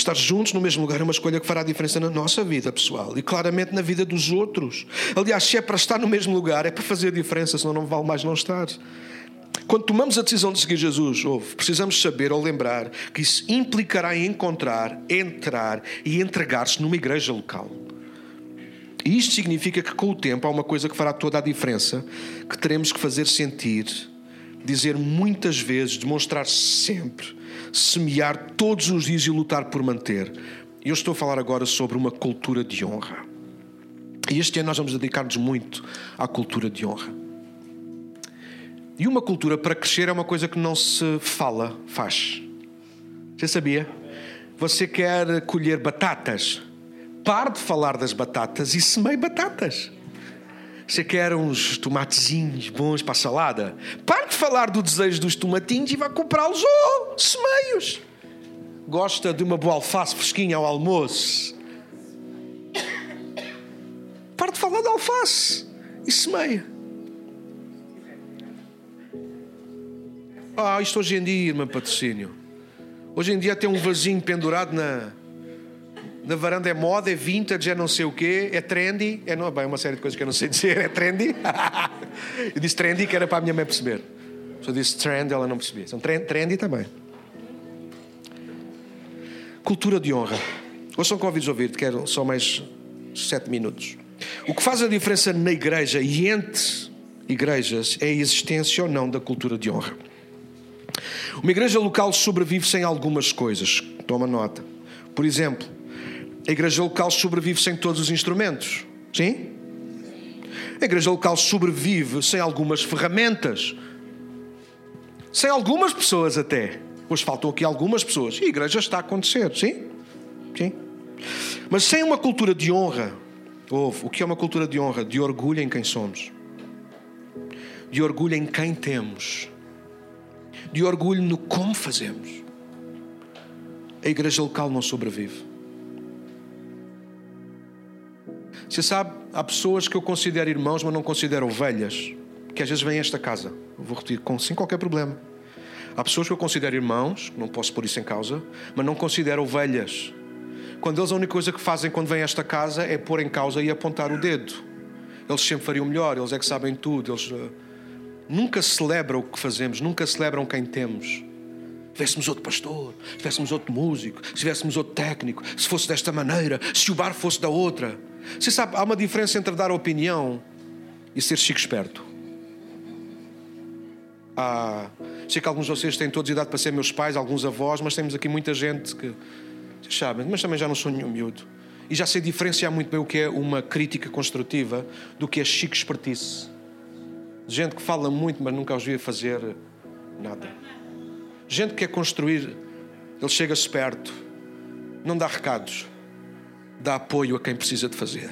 Estar juntos no mesmo lugar é uma escolha que fará diferença na nossa vida pessoal e claramente na vida dos outros. Aliás, se é para estar no mesmo lugar, é para fazer diferença, senão não vale mais não estar. Quando tomamos a decisão de seguir Jesus, ouve, precisamos saber ou lembrar que isso implicará em encontrar, entrar e entregar-se numa igreja local. E isto significa que com o tempo há uma coisa que fará toda a diferença, que teremos que fazer sentir, dizer muitas vezes, demonstrar sempre, semear todos os dias e lutar por manter. Eu estou a falar agora sobre uma cultura de honra. E este ano nós vamos dedicar-nos muito à cultura de honra. E uma cultura para crescer é uma coisa que não se fala, faz. Você sabia? Você quer colher batatas? Pare de falar das batatas e semeie batatas. Você quer uns tomatezinhos bons para salada? Pare de falar do desejo dos tomatinhos e vá comprá-los ou oh, semeios. Gosta de uma boa alface fresquinha ao almoço? Pare de falar da alface e semeia. Ah, isto hoje em dia, irmã patrocínio. Hoje em dia tem um vasinho pendurado na, na varanda. É moda, é vintage, é não sei o quê, é trendy. É, não, bem, uma série de coisas que eu não sei dizer. É trendy. eu disse trendy que era para a minha mãe perceber. Se eu disse trend, ela não percebia. Então, trendy também. Cultura de honra. Ouçam com ouvidos ouvir, quero só mais sete minutos. O que faz a diferença na igreja e entre igrejas é a existência ou não da cultura de honra. Uma igreja local sobrevive sem algumas coisas. Toma nota. Por exemplo, a igreja local sobrevive sem todos os instrumentos. Sim? A igreja local sobrevive sem algumas ferramentas. Sem algumas pessoas até. Pois faltam aqui algumas pessoas. E a igreja está a acontecer. Sim? Sim. Mas sem uma cultura de honra. Houve. O que é uma cultura de honra? De orgulho em quem somos. De orgulho em quem temos de orgulho no como fazemos, a igreja local não sobrevive. Você sabe, há pessoas que eu considero irmãos, mas não considero ovelhas, que às vezes vêm a esta casa. Vou repetir, com, sem qualquer problema. Há pessoas que eu considero irmãos, não posso pôr isso em causa, mas não considero ovelhas. Quando eles a única coisa que fazem quando vêm a esta casa é pôr em causa e apontar o dedo. Eles sempre fariam melhor, eles é que sabem tudo, eles eh, nunca celebram o que fazemos, nunca celebram quem temos. Se tivéssemos outro pastor, se tivéssemos outro músico, se tivéssemos outro técnico, se fosse desta maneira, se o bar fosse da outra. Você sabe, há uma diferença entre dar opinião e ser chico esperto. Ah, sei que alguns de vocês têm todos idade para ser meus pais, alguns avós, mas temos aqui muita gente que, vocês sabem, mas também já não sou nenhum miúdo. E já sei diferenciar muito bem o que é uma crítica construtiva do que é chico espertice. Gente que fala muito, mas nunca os via fazer nada. Gente que quer construir, ele chega-se perto, não dá recados, dá apoio a quem precisa de fazer.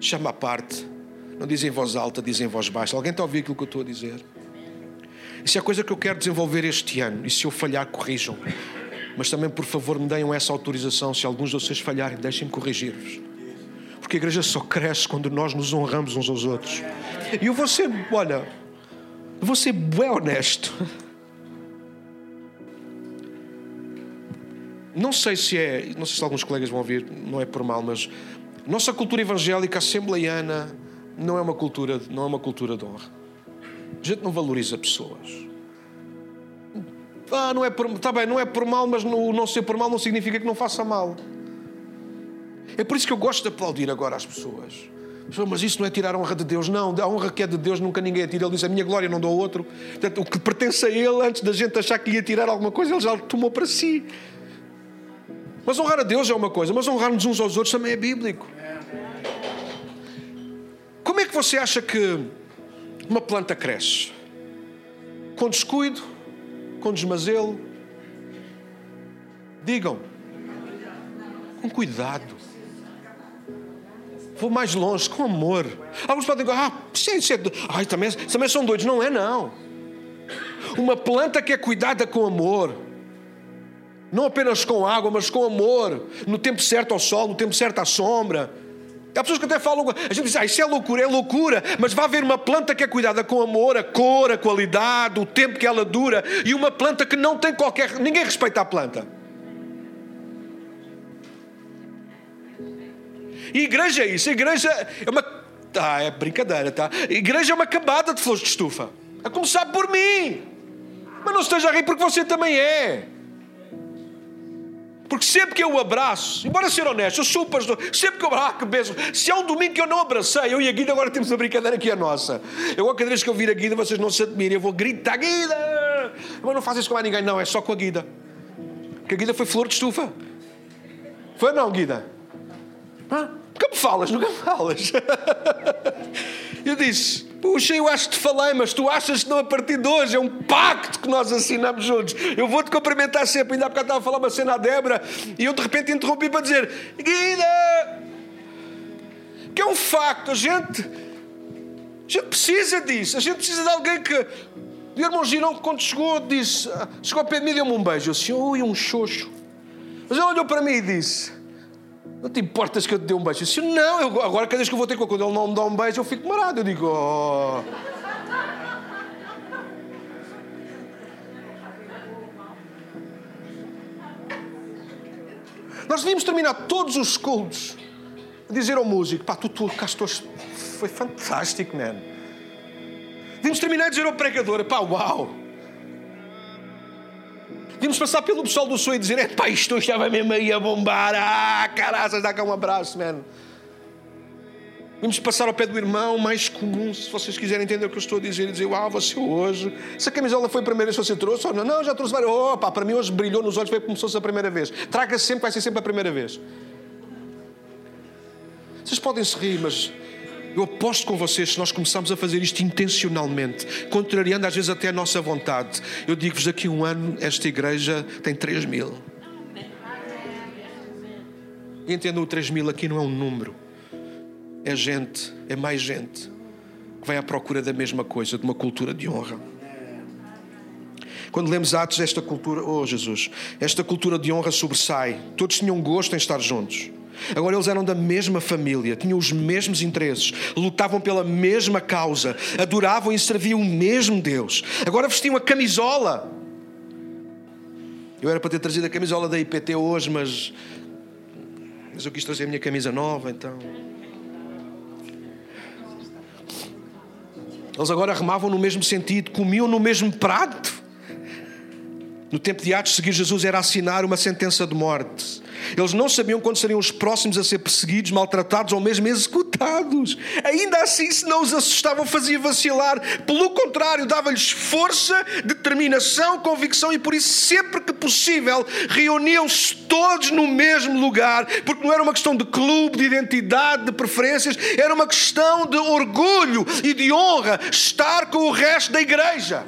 Chama à parte, não diz em voz alta, diz em voz baixa. Alguém está a ouvir aquilo que eu estou a dizer? Isso é a coisa que eu quero desenvolver este ano. E se eu falhar, corrijam. Mas também, por favor, me deem essa autorização. Se alguns de vocês falharem, deixem-me corrigir-vos. Porque a igreja só cresce quando nós nos honramos uns aos outros. E eu vou ser, olha, vou ser bem honesto. Não sei se é, não sei se alguns colegas vão ouvir, não é por mal, mas nossa cultura evangélica assembleiana não é uma cultura, não é uma cultura de honra. A gente não valoriza pessoas. Ah, não é por, tá bem, não é por mal, mas no, não ser por mal não significa que não faça mal. É por isso que eu gosto de aplaudir agora as pessoas. Mas isso não é tirar a honra de Deus. Não, a honra que é de Deus nunca ninguém atira. Ele diz: A minha glória não dou a outro. Portanto, o que pertence a Ele, antes da gente achar que ia tirar alguma coisa, Ele já tomou para si. Mas honrar a Deus é uma coisa, mas honrar-nos uns aos outros também é bíblico. Como é que você acha que uma planta cresce? Com descuido? Com desmazelo? Digam. Com cuidado. Vou mais longe, com amor. Alguns podem dizer, ah, isso é, isso ai, também, também são doidos. Não é, não. Uma planta que é cuidada com amor. Não apenas com água, mas com amor. No tempo certo ao sol, no tempo certo à sombra. Há pessoas que até falam, a gente diz, ah, isso é loucura, é loucura, mas vai haver uma planta que é cuidada com amor, a cor, a qualidade, o tempo que ela dura, e uma planta que não tem qualquer. Ninguém respeita a planta. E igreja é isso. Igreja é uma. Ah, é brincadeira, tá? Igreja é uma camada de flores de estufa. A começar por mim. Mas não esteja a rir porque você também é. Porque sempre que eu o abraço, embora ser honesto, eu sou o pastor, sempre que eu abraço, que beijo, se há um domingo que eu não abracei, eu e a Guida agora temos uma brincadeira que é nossa. Eu, qualquer vez que eu vir a Guida, vocês não se admirem, eu vou gritar, Guida! Mas não faço isso com mais ninguém, não, é só com a Guida. Porque a Guida foi flor de estufa. Foi não, Guida? Hã? Nunca me falas, nunca me falas. Eu disse, puxa, eu acho que te falei, mas tu achas que não a partir de hoje é um pacto que nós assinamos juntos. Eu vou-te cumprimentar sempre. Ainda há bocado estava a falar uma cena à Débora e eu de repente interrompi para dizer, Guida, que é um facto, a gente, a gente precisa disso, a gente precisa de alguém que. O irmão Girão, quando chegou, disse, chegou ao pé de mim e deu-me um beijo. Eu disse, ui, um xoxo. Mas ele olhou para mim e disse, não te importas que eu te dê um beijo? Eu disse, não, eu, agora cada vez que eu vou ter com quando ele não me dá um beijo, eu fico marado. Eu digo, oh. Nós devíamos terminar todos os cultos a dizer ao músico, pá, tu, tu cá estou, foi fantástico, man. Devíamos terminar a dizer ao pregador, pá, uau. Devíamos passar pelo pessoal do sonho e dizer: é pá, isto estava mesmo aí a bombar. Ah, caraças, dá cá um abraço, man. Vamos passar ao pé do irmão mais comum, se vocês quiserem entender o que eu estou a dizer, e dizer, uau, você hoje. Se a camisola foi a primeira vez que você trouxe, ou não, não, já trouxe várias. Opa, para mim hoje brilhou nos olhos, foi como se fosse a primeira vez. Traga sempre, vai ser sempre a primeira vez. Vocês podem se rir, mas eu aposto com vocês, se nós começarmos a fazer isto intencionalmente, contrariando às vezes até a nossa vontade, eu digo-vos daqui a um ano esta igreja tem 3 mil. E entendam, o 3 mil aqui não é um número, é gente, é mais gente que vai à procura da mesma coisa, de uma cultura de honra. Quando lemos Atos, esta cultura, oh Jesus, esta cultura de honra sobressai. Todos tinham gosto em estar juntos. Agora eles eram da mesma família, tinham os mesmos interesses, lutavam pela mesma causa, adoravam e serviam o mesmo Deus. Agora vestiam a camisola. Eu era para ter trazido a camisola da IPT hoje, mas, mas eu quis trazer a minha camisa nova, então. Eles agora remavam no mesmo sentido, comiam no mesmo prato. No tempo de Atos, seguir Jesus era assinar uma sentença de morte. Eles não sabiam quando seriam os próximos a ser perseguidos, maltratados ou mesmo executados. Ainda assim, se não os assustavam, fazia vacilar. Pelo contrário, dava-lhes força, determinação, convicção e por isso, sempre que possível, reuniam-se todos no mesmo lugar, porque não era uma questão de clube, de identidade, de preferências, era uma questão de orgulho e de honra estar com o resto da igreja.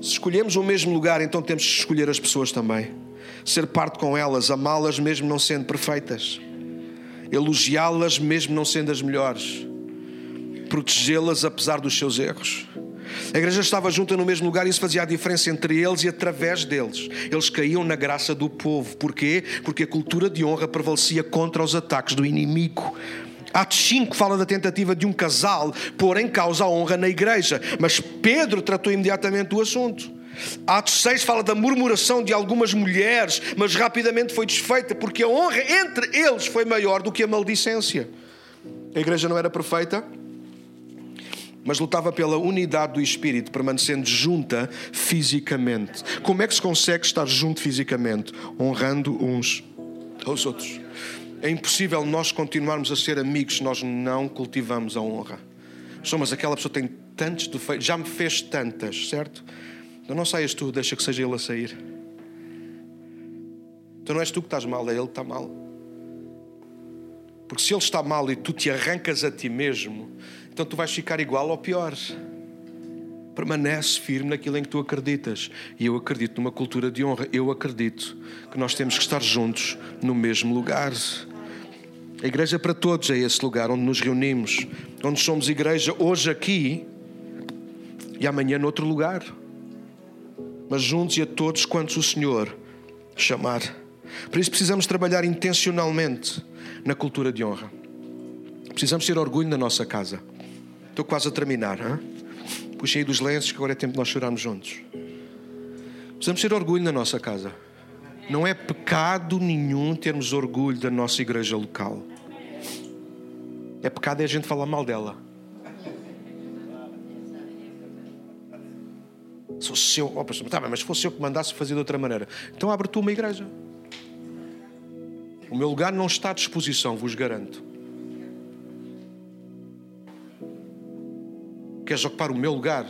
Se escolhemos o mesmo lugar, então temos que escolher as pessoas também ser parte com elas, amá-las mesmo não sendo perfeitas, elogiá-las mesmo não sendo as melhores, protegê-las apesar dos seus erros. A igreja estava junta no mesmo lugar e isso fazia a diferença entre eles e através deles. Eles caíam na graça do povo. Porquê? Porque a cultura de honra prevalecia contra os ataques do inimigo. Atos 5 fala da tentativa de um casal pôr em causa a honra na igreja, mas Pedro tratou imediatamente do assunto. Atos 6 fala da murmuração de algumas mulheres, mas rapidamente foi desfeita, porque a honra entre eles foi maior do que a maldicência. A igreja não era perfeita, mas lutava pela unidade do espírito, permanecendo junta fisicamente. Como é que se consegue estar junto fisicamente? Honrando uns aos outros. É impossível nós continuarmos a ser amigos se nós não cultivamos a honra. Somos aquela pessoa tem tantos defeitos, já me fez tantas, certo? Então não saias tu, deixa que seja ele a sair. Então não és tu que estás mal, é ele que está mal. Porque se ele está mal e tu te arrancas a ti mesmo, então tu vais ficar igual ou pior. Permanece firme naquilo em que tu acreditas. E eu acredito numa cultura de honra. Eu acredito que nós temos que estar juntos no mesmo lugar. A igreja para todos é esse lugar onde nos reunimos, onde somos igreja hoje aqui e amanhã noutro lugar mas juntos e a todos quantos o Senhor chamar. Por isso precisamos trabalhar intencionalmente na cultura de honra. Precisamos ter orgulho na nossa casa. Estou quase a terminar. Hein? Puxei aí dos lenços que agora é tempo de nós chorarmos juntos. Precisamos ter orgulho na nossa casa. Não é pecado nenhum termos orgulho da nossa igreja local. É pecado é a gente falar mal dela. Sou seu. Oh, pastor, tá bem, mas se fosse eu que mandasse fazer de outra maneira. Então abre tu uma igreja. O meu lugar não está à disposição, vos garanto. Queres ocupar o meu lugar?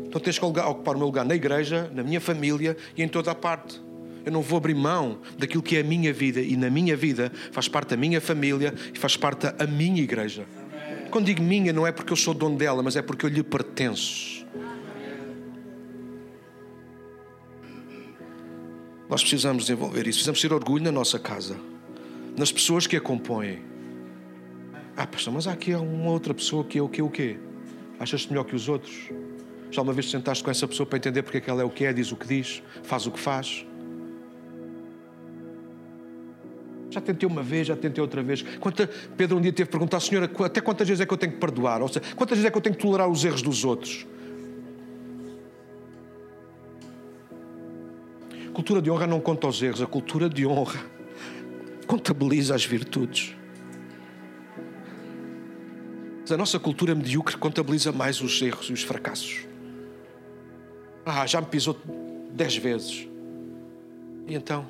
Então tens que ocupar o meu lugar na igreja, na minha família e em toda a parte. Eu não vou abrir mão daquilo que é a minha vida e na minha vida faz parte da minha família e faz parte da minha igreja. Quando digo minha, não é porque eu sou dono dela, mas é porque eu lhe pertenço. Nós precisamos desenvolver isso, precisamos ter orgulho na nossa casa, nas pessoas que a compõem. Ah, pastor, mas há aqui uma outra pessoa que é o que o quê? Achas-te melhor que os outros? Já uma vez sentaste com essa pessoa para entender porque é que ela é o que é, diz o que diz, faz o que faz? Já tentei uma vez, já tentei outra vez. Quanta, Pedro um dia teve que perguntar, Senhora, até quantas vezes é que eu tenho que perdoar? Ou seja, quantas vezes é que eu tenho que tolerar os erros dos outros? Cultura de honra não conta os erros, a cultura de honra contabiliza as virtudes. Mas a nossa cultura medíocre contabiliza mais os erros e os fracassos. Ah, já me pisou dez vezes. E então?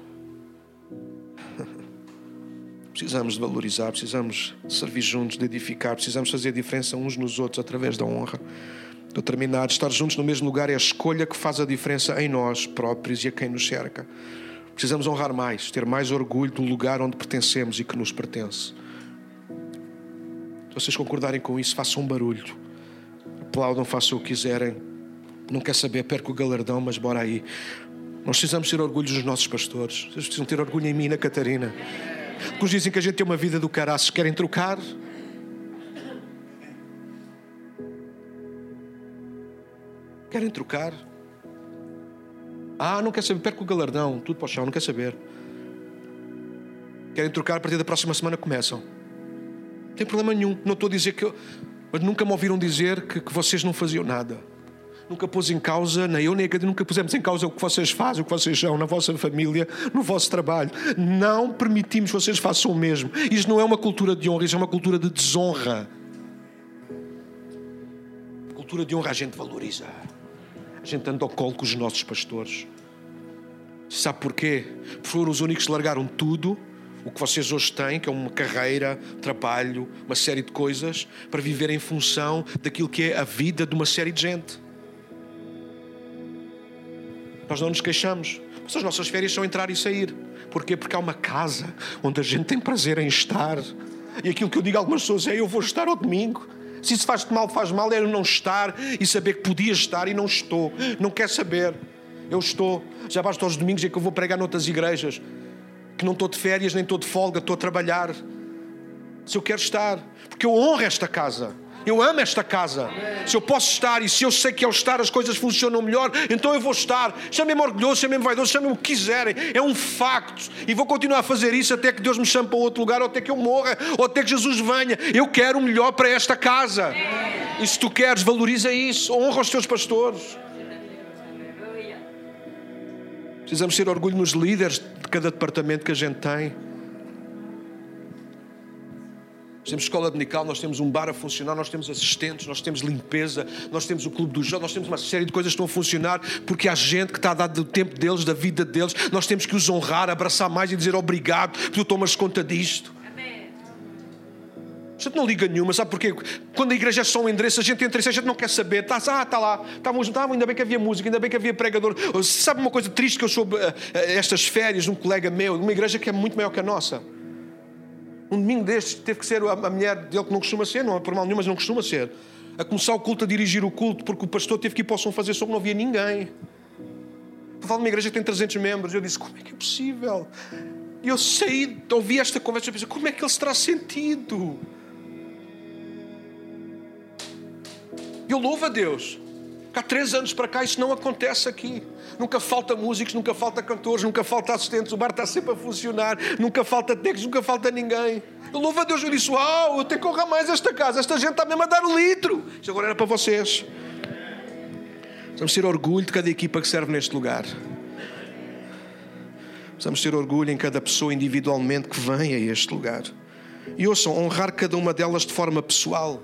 Precisamos de valorizar, precisamos servir juntos, de edificar, precisamos fazer diferença uns nos outros através da honra. Estou terminado. Estar juntos no mesmo lugar é a escolha que faz a diferença em nós próprios e a quem nos cerca. Precisamos honrar mais, ter mais orgulho do lugar onde pertencemos e que nos pertence. Se vocês concordarem com isso, façam um barulho. Aplaudam, façam o que quiserem. Não quer saber, perco o galardão, mas bora aí. Nós precisamos ter orgulho dos nossos pastores. Vocês precisam ter orgulho em mim, na Catarina. Alguns dizem que a gente tem uma vida do caraças, querem trocar. Querem trocar. Ah, não quer saber, perco o galardão, tudo para o chão, não quer saber. Querem trocar, a partir da próxima semana começam. Não tem problema nenhum. Não estou a dizer que. Eu... Mas nunca me ouviram dizer que, que vocês não faziam nada nunca pôs em causa, nem eu nem a nunca pusemos em causa o que vocês fazem, o que vocês são na vossa família, no vosso trabalho. Não permitimos que vocês façam o mesmo. Isto não é uma cultura de honra, isto é uma cultura de desonra. cultura de honra a gente valoriza. A gente anda ao colo com os nossos pastores. Sabe porquê? Porque foram os únicos que largaram tudo o que vocês hoje têm, que é uma carreira, trabalho, uma série de coisas, para viver em função daquilo que é a vida de uma série de gente. Nós não nos queixamos. Mas as nossas férias são entrar e sair. Porquê? Porque há uma casa onde a gente tem prazer em estar. E aquilo que eu digo a algumas pessoas é: eu vou estar ao domingo. Se isso faz-te mal, faz mal, é eu não estar e saber que podia estar e não estou. Não quer saber. Eu estou. Já basta aos domingos em que eu vou pregar noutras igrejas. Que não estou de férias, nem estou de folga, estou a trabalhar. Se eu quero estar. Porque eu honro esta casa. Eu amo esta casa. Se eu posso estar e se eu sei que ao estar as coisas funcionam melhor, então eu vou estar. Chamem-me orgulhoso, chamem-me vaidoso, chamem-me o que quiserem. É um facto. E vou continuar a fazer isso até que Deus me chame para outro lugar, ou até que eu morra, ou até que Jesus venha. Eu quero o melhor para esta casa. E se tu queres, valoriza isso. Honra os teus pastores. Precisamos ter orgulho nos líderes de cada departamento que a gente tem. Nós temos escola dominical, nós temos um bar a funcionar, nós temos assistentes, nós temos limpeza, nós temos o clube do jogo, nós temos uma série de coisas que estão a funcionar porque há gente que está a dar do tempo deles, da vida deles. Nós temos que os honrar, abraçar mais e dizer obrigado, porque tu tomas conta disto. A gente não liga nenhuma, sabe porquê? Quando a igreja é só um endereço, a gente entra e a gente não quer saber. Está, ah, está lá, estávamos, tá, ainda bem que havia música, ainda bem que havia pregador. Sabe uma coisa triste que eu soube uh, estas férias um colega meu, de uma igreja que é muito maior que a nossa? Um domingo destes teve que ser a mulher dele que não costuma ser, não é por mal nenhum, mas não costuma ser, a começar o culto, a dirigir o culto, porque o pastor teve que ir para o som fazer som, não havia ninguém. Estou falando de uma igreja que tem 300 membros. Eu disse: como é que é possível? E eu saí, ouvi esta conversa e pensei: como é que ele se terá sentido? Eu louvo a Deus Há três anos para cá isso não acontece aqui. Nunca falta músicos, nunca falta cantores, nunca falta assistentes. O bar está sempre a funcionar. Nunca falta técnicos, nunca falta ninguém. Louvo a Deus. Eu disse: Uau, eu tenho que honrar mais esta casa. Esta gente está mesmo a dar o litro. Isto agora era para vocês. Vamos ter orgulho de cada equipa que serve neste lugar. Precisamos ter orgulho em cada pessoa individualmente que vem a este lugar. E ouçam, honrar cada uma delas de forma pessoal.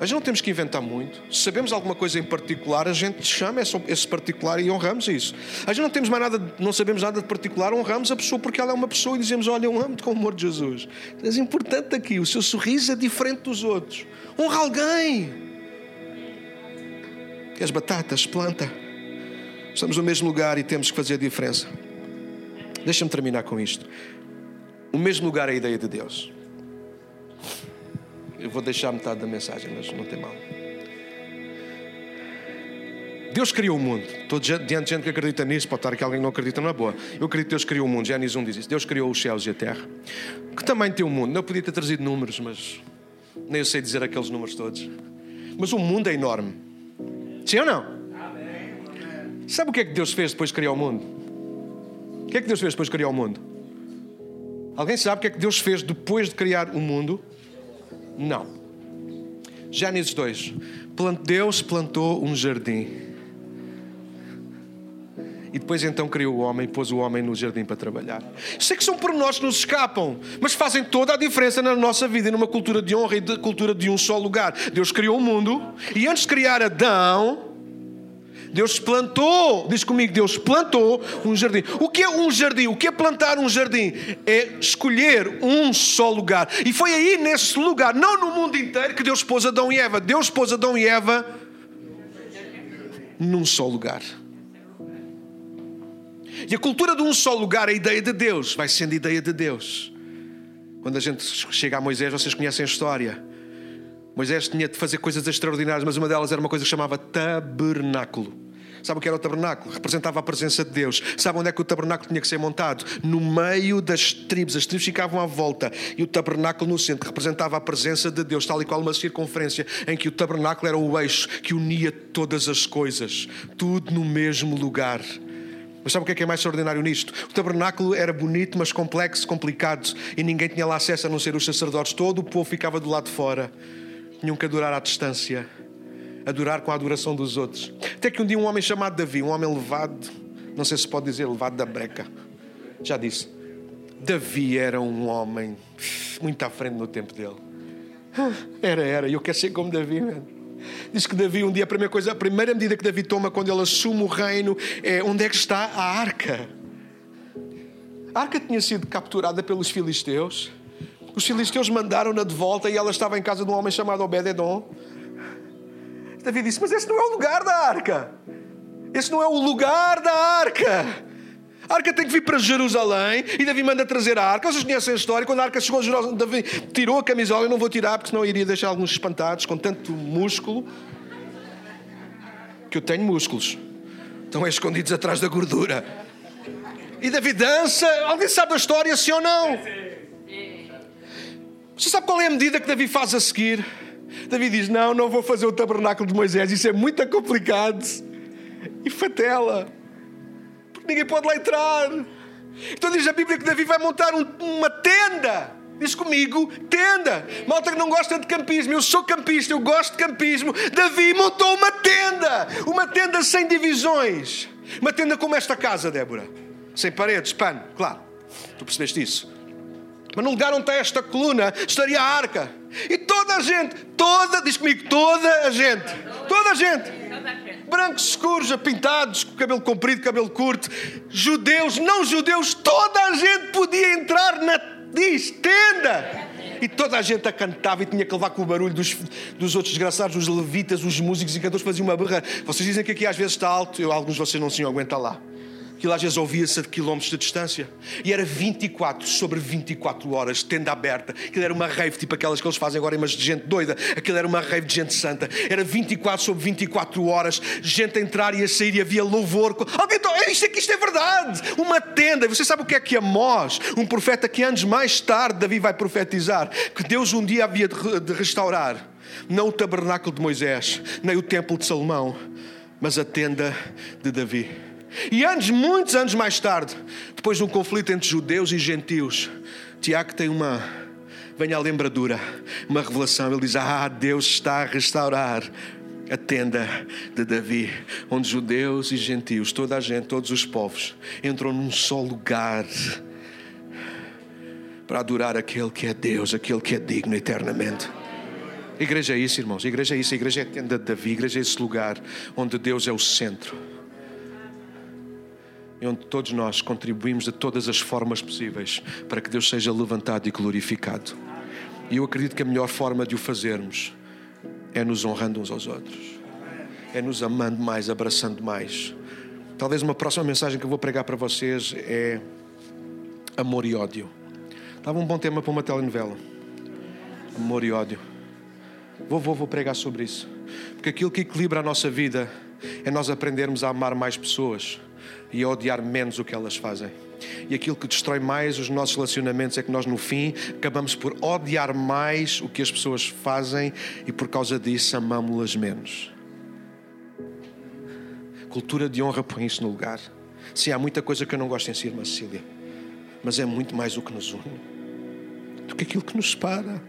Gente não temos que inventar muito. Se sabemos alguma coisa em particular, a gente chama esse particular e honramos isso. A gente não temos mais nada, não sabemos nada de particular, honramos a pessoa porque ela é uma pessoa e dizemos: Olha, eu amo-te com o amor de Jesus. Mas é importante aqui, o seu sorriso é diferente dos outros. Honra alguém. Queres batatas? Planta. Estamos no mesmo lugar e temos que fazer a diferença. Deixa-me terminar com isto. O mesmo lugar é a ideia de Deus. Eu vou deixar metade da mensagem, mas não tem mal. Deus criou o mundo. Estou diante de gente que acredita nisso, pode estar aqui alguém que não acredita, não é boa. Eu acredito que Deus criou o mundo. Gênesis 1 diz isso. Deus criou os céus e a terra. Que também tem o um mundo. Não podia ter trazido números, mas nem eu sei dizer aqueles números todos. Mas o mundo é enorme. Sim ou não? Amém. Sabe o que é que Deus fez depois de criar o mundo? O que é que Deus fez depois de criar o mundo? Alguém sabe o que é que Deus fez depois de criar o mundo? Não. Gênesis 2. Deus plantou um jardim. E depois então criou o homem, pôs o homem no jardim para trabalhar. Sei que são pormenores que nos escapam, mas fazem toda a diferença na nossa vida e numa cultura de honra e de cultura de um só lugar. Deus criou o mundo e antes de criar Adão, Deus plantou, diz comigo, Deus plantou um jardim. O que é um jardim? O que é plantar um jardim? É escolher um só lugar. E foi aí nesse lugar, não no mundo inteiro, que Deus pôs Adão e Eva. Deus pôs Adão e Eva num só lugar. E a cultura de um só lugar, a ideia de Deus, vai sendo ideia de Deus. Quando a gente chega a Moisés, vocês conhecem a história. Moisés tinha de fazer coisas extraordinárias, mas uma delas era uma coisa que chamava tabernáculo. Sabe o que era o tabernáculo? Representava a presença de Deus. Sabe onde é que o tabernáculo tinha que ser montado? No meio das tribos. As tribos ficavam à volta e o tabernáculo no centro representava a presença de Deus, tal e qual uma circunferência em que o tabernáculo era o eixo que unia todas as coisas, tudo no mesmo lugar. Mas sabe o que é, que é mais extraordinário nisto? O tabernáculo era bonito, mas complexo, complicado, e ninguém tinha lá acesso a não ser os sacerdotes. Todo o povo ficava do lado de fora. Tinham que adorar à distância adorar com a adoração dos outros. Até que um dia um homem chamado Davi, um homem levado, não sei se pode dizer levado da breca, já disse. Davi era um homem muito à frente no tempo dele. Era, era, e eu quero ser como Davi, mano. Diz que Davi, um dia, a primeira, coisa, a primeira medida que Davi toma quando ele assume o reino é onde é que está a arca. A arca tinha sido capturada pelos filisteus. Os filisteus mandaram-na de volta e ela estava em casa de um homem chamado Obed-Edom. Davi disse: Mas esse não é o lugar da arca. Esse não é o lugar da arca. A arca tem que vir para Jerusalém e Davi manda trazer a arca. Vocês conhecem a história? Quando a arca chegou a Jerusalém, Davi tirou a camisola. Eu não vou tirar porque senão iria deixar alguns espantados com tanto músculo. Que eu tenho músculos. Estão escondidos atrás da gordura. E Davi dança. Alguém sabe da história, sim ou não? Você sabe qual é a medida que Davi faz a seguir? Davi diz: Não, não vou fazer o tabernáculo de Moisés, isso é muito complicado. E fatela, porque ninguém pode lá entrar. Então diz a Bíblia que Davi vai montar um, uma tenda. Diz comigo, tenda. Malta que não gosta de campismo, eu sou campista, eu gosto de campismo. Davi montou uma tenda, uma tenda sem divisões. Uma tenda como esta casa, Débora. Sem paredes, pano, claro. Tu percebeste isso? Mas no lugar onde está esta coluna estaria a arca. E toda a gente, toda, diz comigo, toda a gente, toda a gente, brancos escuros, pintados, com cabelo comprido, cabelo curto, judeus, não judeus, toda a gente podia entrar na diz, tenda. E toda a gente a cantava e tinha que levar com o barulho dos, dos outros desgraçados, os levitas, os músicos e cantores faziam uma berra. Vocês dizem que aqui às vezes está alto, eu, alguns de vocês não se aguentam lá. Aquilo às vezes ouvia-se a quilómetros de distância. E era 24 sobre 24 horas, tenda aberta. Aquilo era uma rave, tipo aquelas que eles fazem agora, mas de gente doida. Aquilo era uma rave de gente santa. Era 24 sobre 24 horas, gente a entrar e a sair e havia louvor. Alguém, é isto, é, isto é verdade. Uma tenda. Você sabe o que é que Amós, um profeta que anos mais tarde Davi vai profetizar, que Deus um dia havia de restaurar. Não o tabernáculo de Moisés, nem o templo de Salomão, mas a tenda de Davi. E anos, muitos anos mais tarde, depois de um conflito entre judeus e gentios, Tiago tem uma, vem a lembradura, uma revelação. Ele diz: Ah, Deus está a restaurar a tenda de Davi, onde judeus e gentios, toda a gente, todos os povos, entram num só lugar para adorar aquele que é Deus, aquele que é digno eternamente. Igreja é isso, irmãos. Igreja é isso. Igreja é a tenda de Davi. Igreja é esse lugar onde Deus é o centro. Onde todos nós contribuímos de todas as formas possíveis para que Deus seja levantado e glorificado. E eu acredito que a melhor forma de o fazermos é nos honrando uns aos outros, é nos amando mais, abraçando mais. Talvez uma próxima mensagem que eu vou pregar para vocês é amor e ódio. Estava um bom tema para uma telenovela. Amor e ódio. Vou, vou, vou pregar sobre isso. Porque aquilo que equilibra a nossa vida é nós aprendermos a amar mais pessoas e a odiar menos o que elas fazem. E aquilo que destrói mais os nossos relacionamentos é que nós, no fim, acabamos por odiar mais o que as pessoas fazem e por causa disso amamos-las menos. Cultura de honra põe isso no lugar. Sim, há muita coisa que eu não gosto em si, irmã Cecília, mas é muito mais o que nos une do que aquilo que nos separa.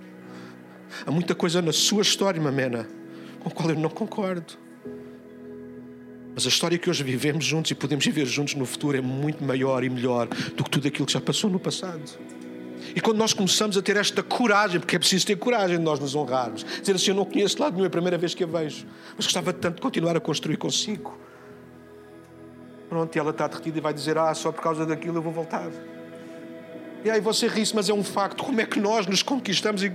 Há muita coisa na sua história, Mamena, com a qual eu não concordo. Mas a história que hoje vivemos juntos e podemos viver juntos no futuro é muito maior e melhor do que tudo aquilo que já passou no passado. E quando nós começamos a ter esta coragem, porque é preciso ter coragem de nós nos honrarmos, dizer assim: Eu não conheço lado nenhum, é a primeira vez que a vejo, mas gostava tanto de continuar a construir consigo. Pronto, e ela está derretida e vai dizer: Ah, só por causa daquilo eu vou voltar. E aí você ri mas é um facto. Como é que nós nos conquistamos e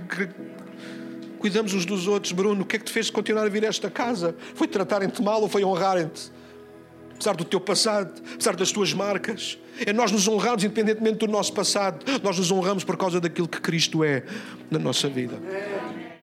cuidamos uns dos outros. Bruno, o que é que te fez continuar a vir a esta casa? Foi tratarem-te mal ou foi honrarem-te? Apesar do teu passado, apesar das tuas marcas. É nós nos honrarmos independentemente do nosso passado. Nós nos honramos por causa daquilo que Cristo é na nossa vida.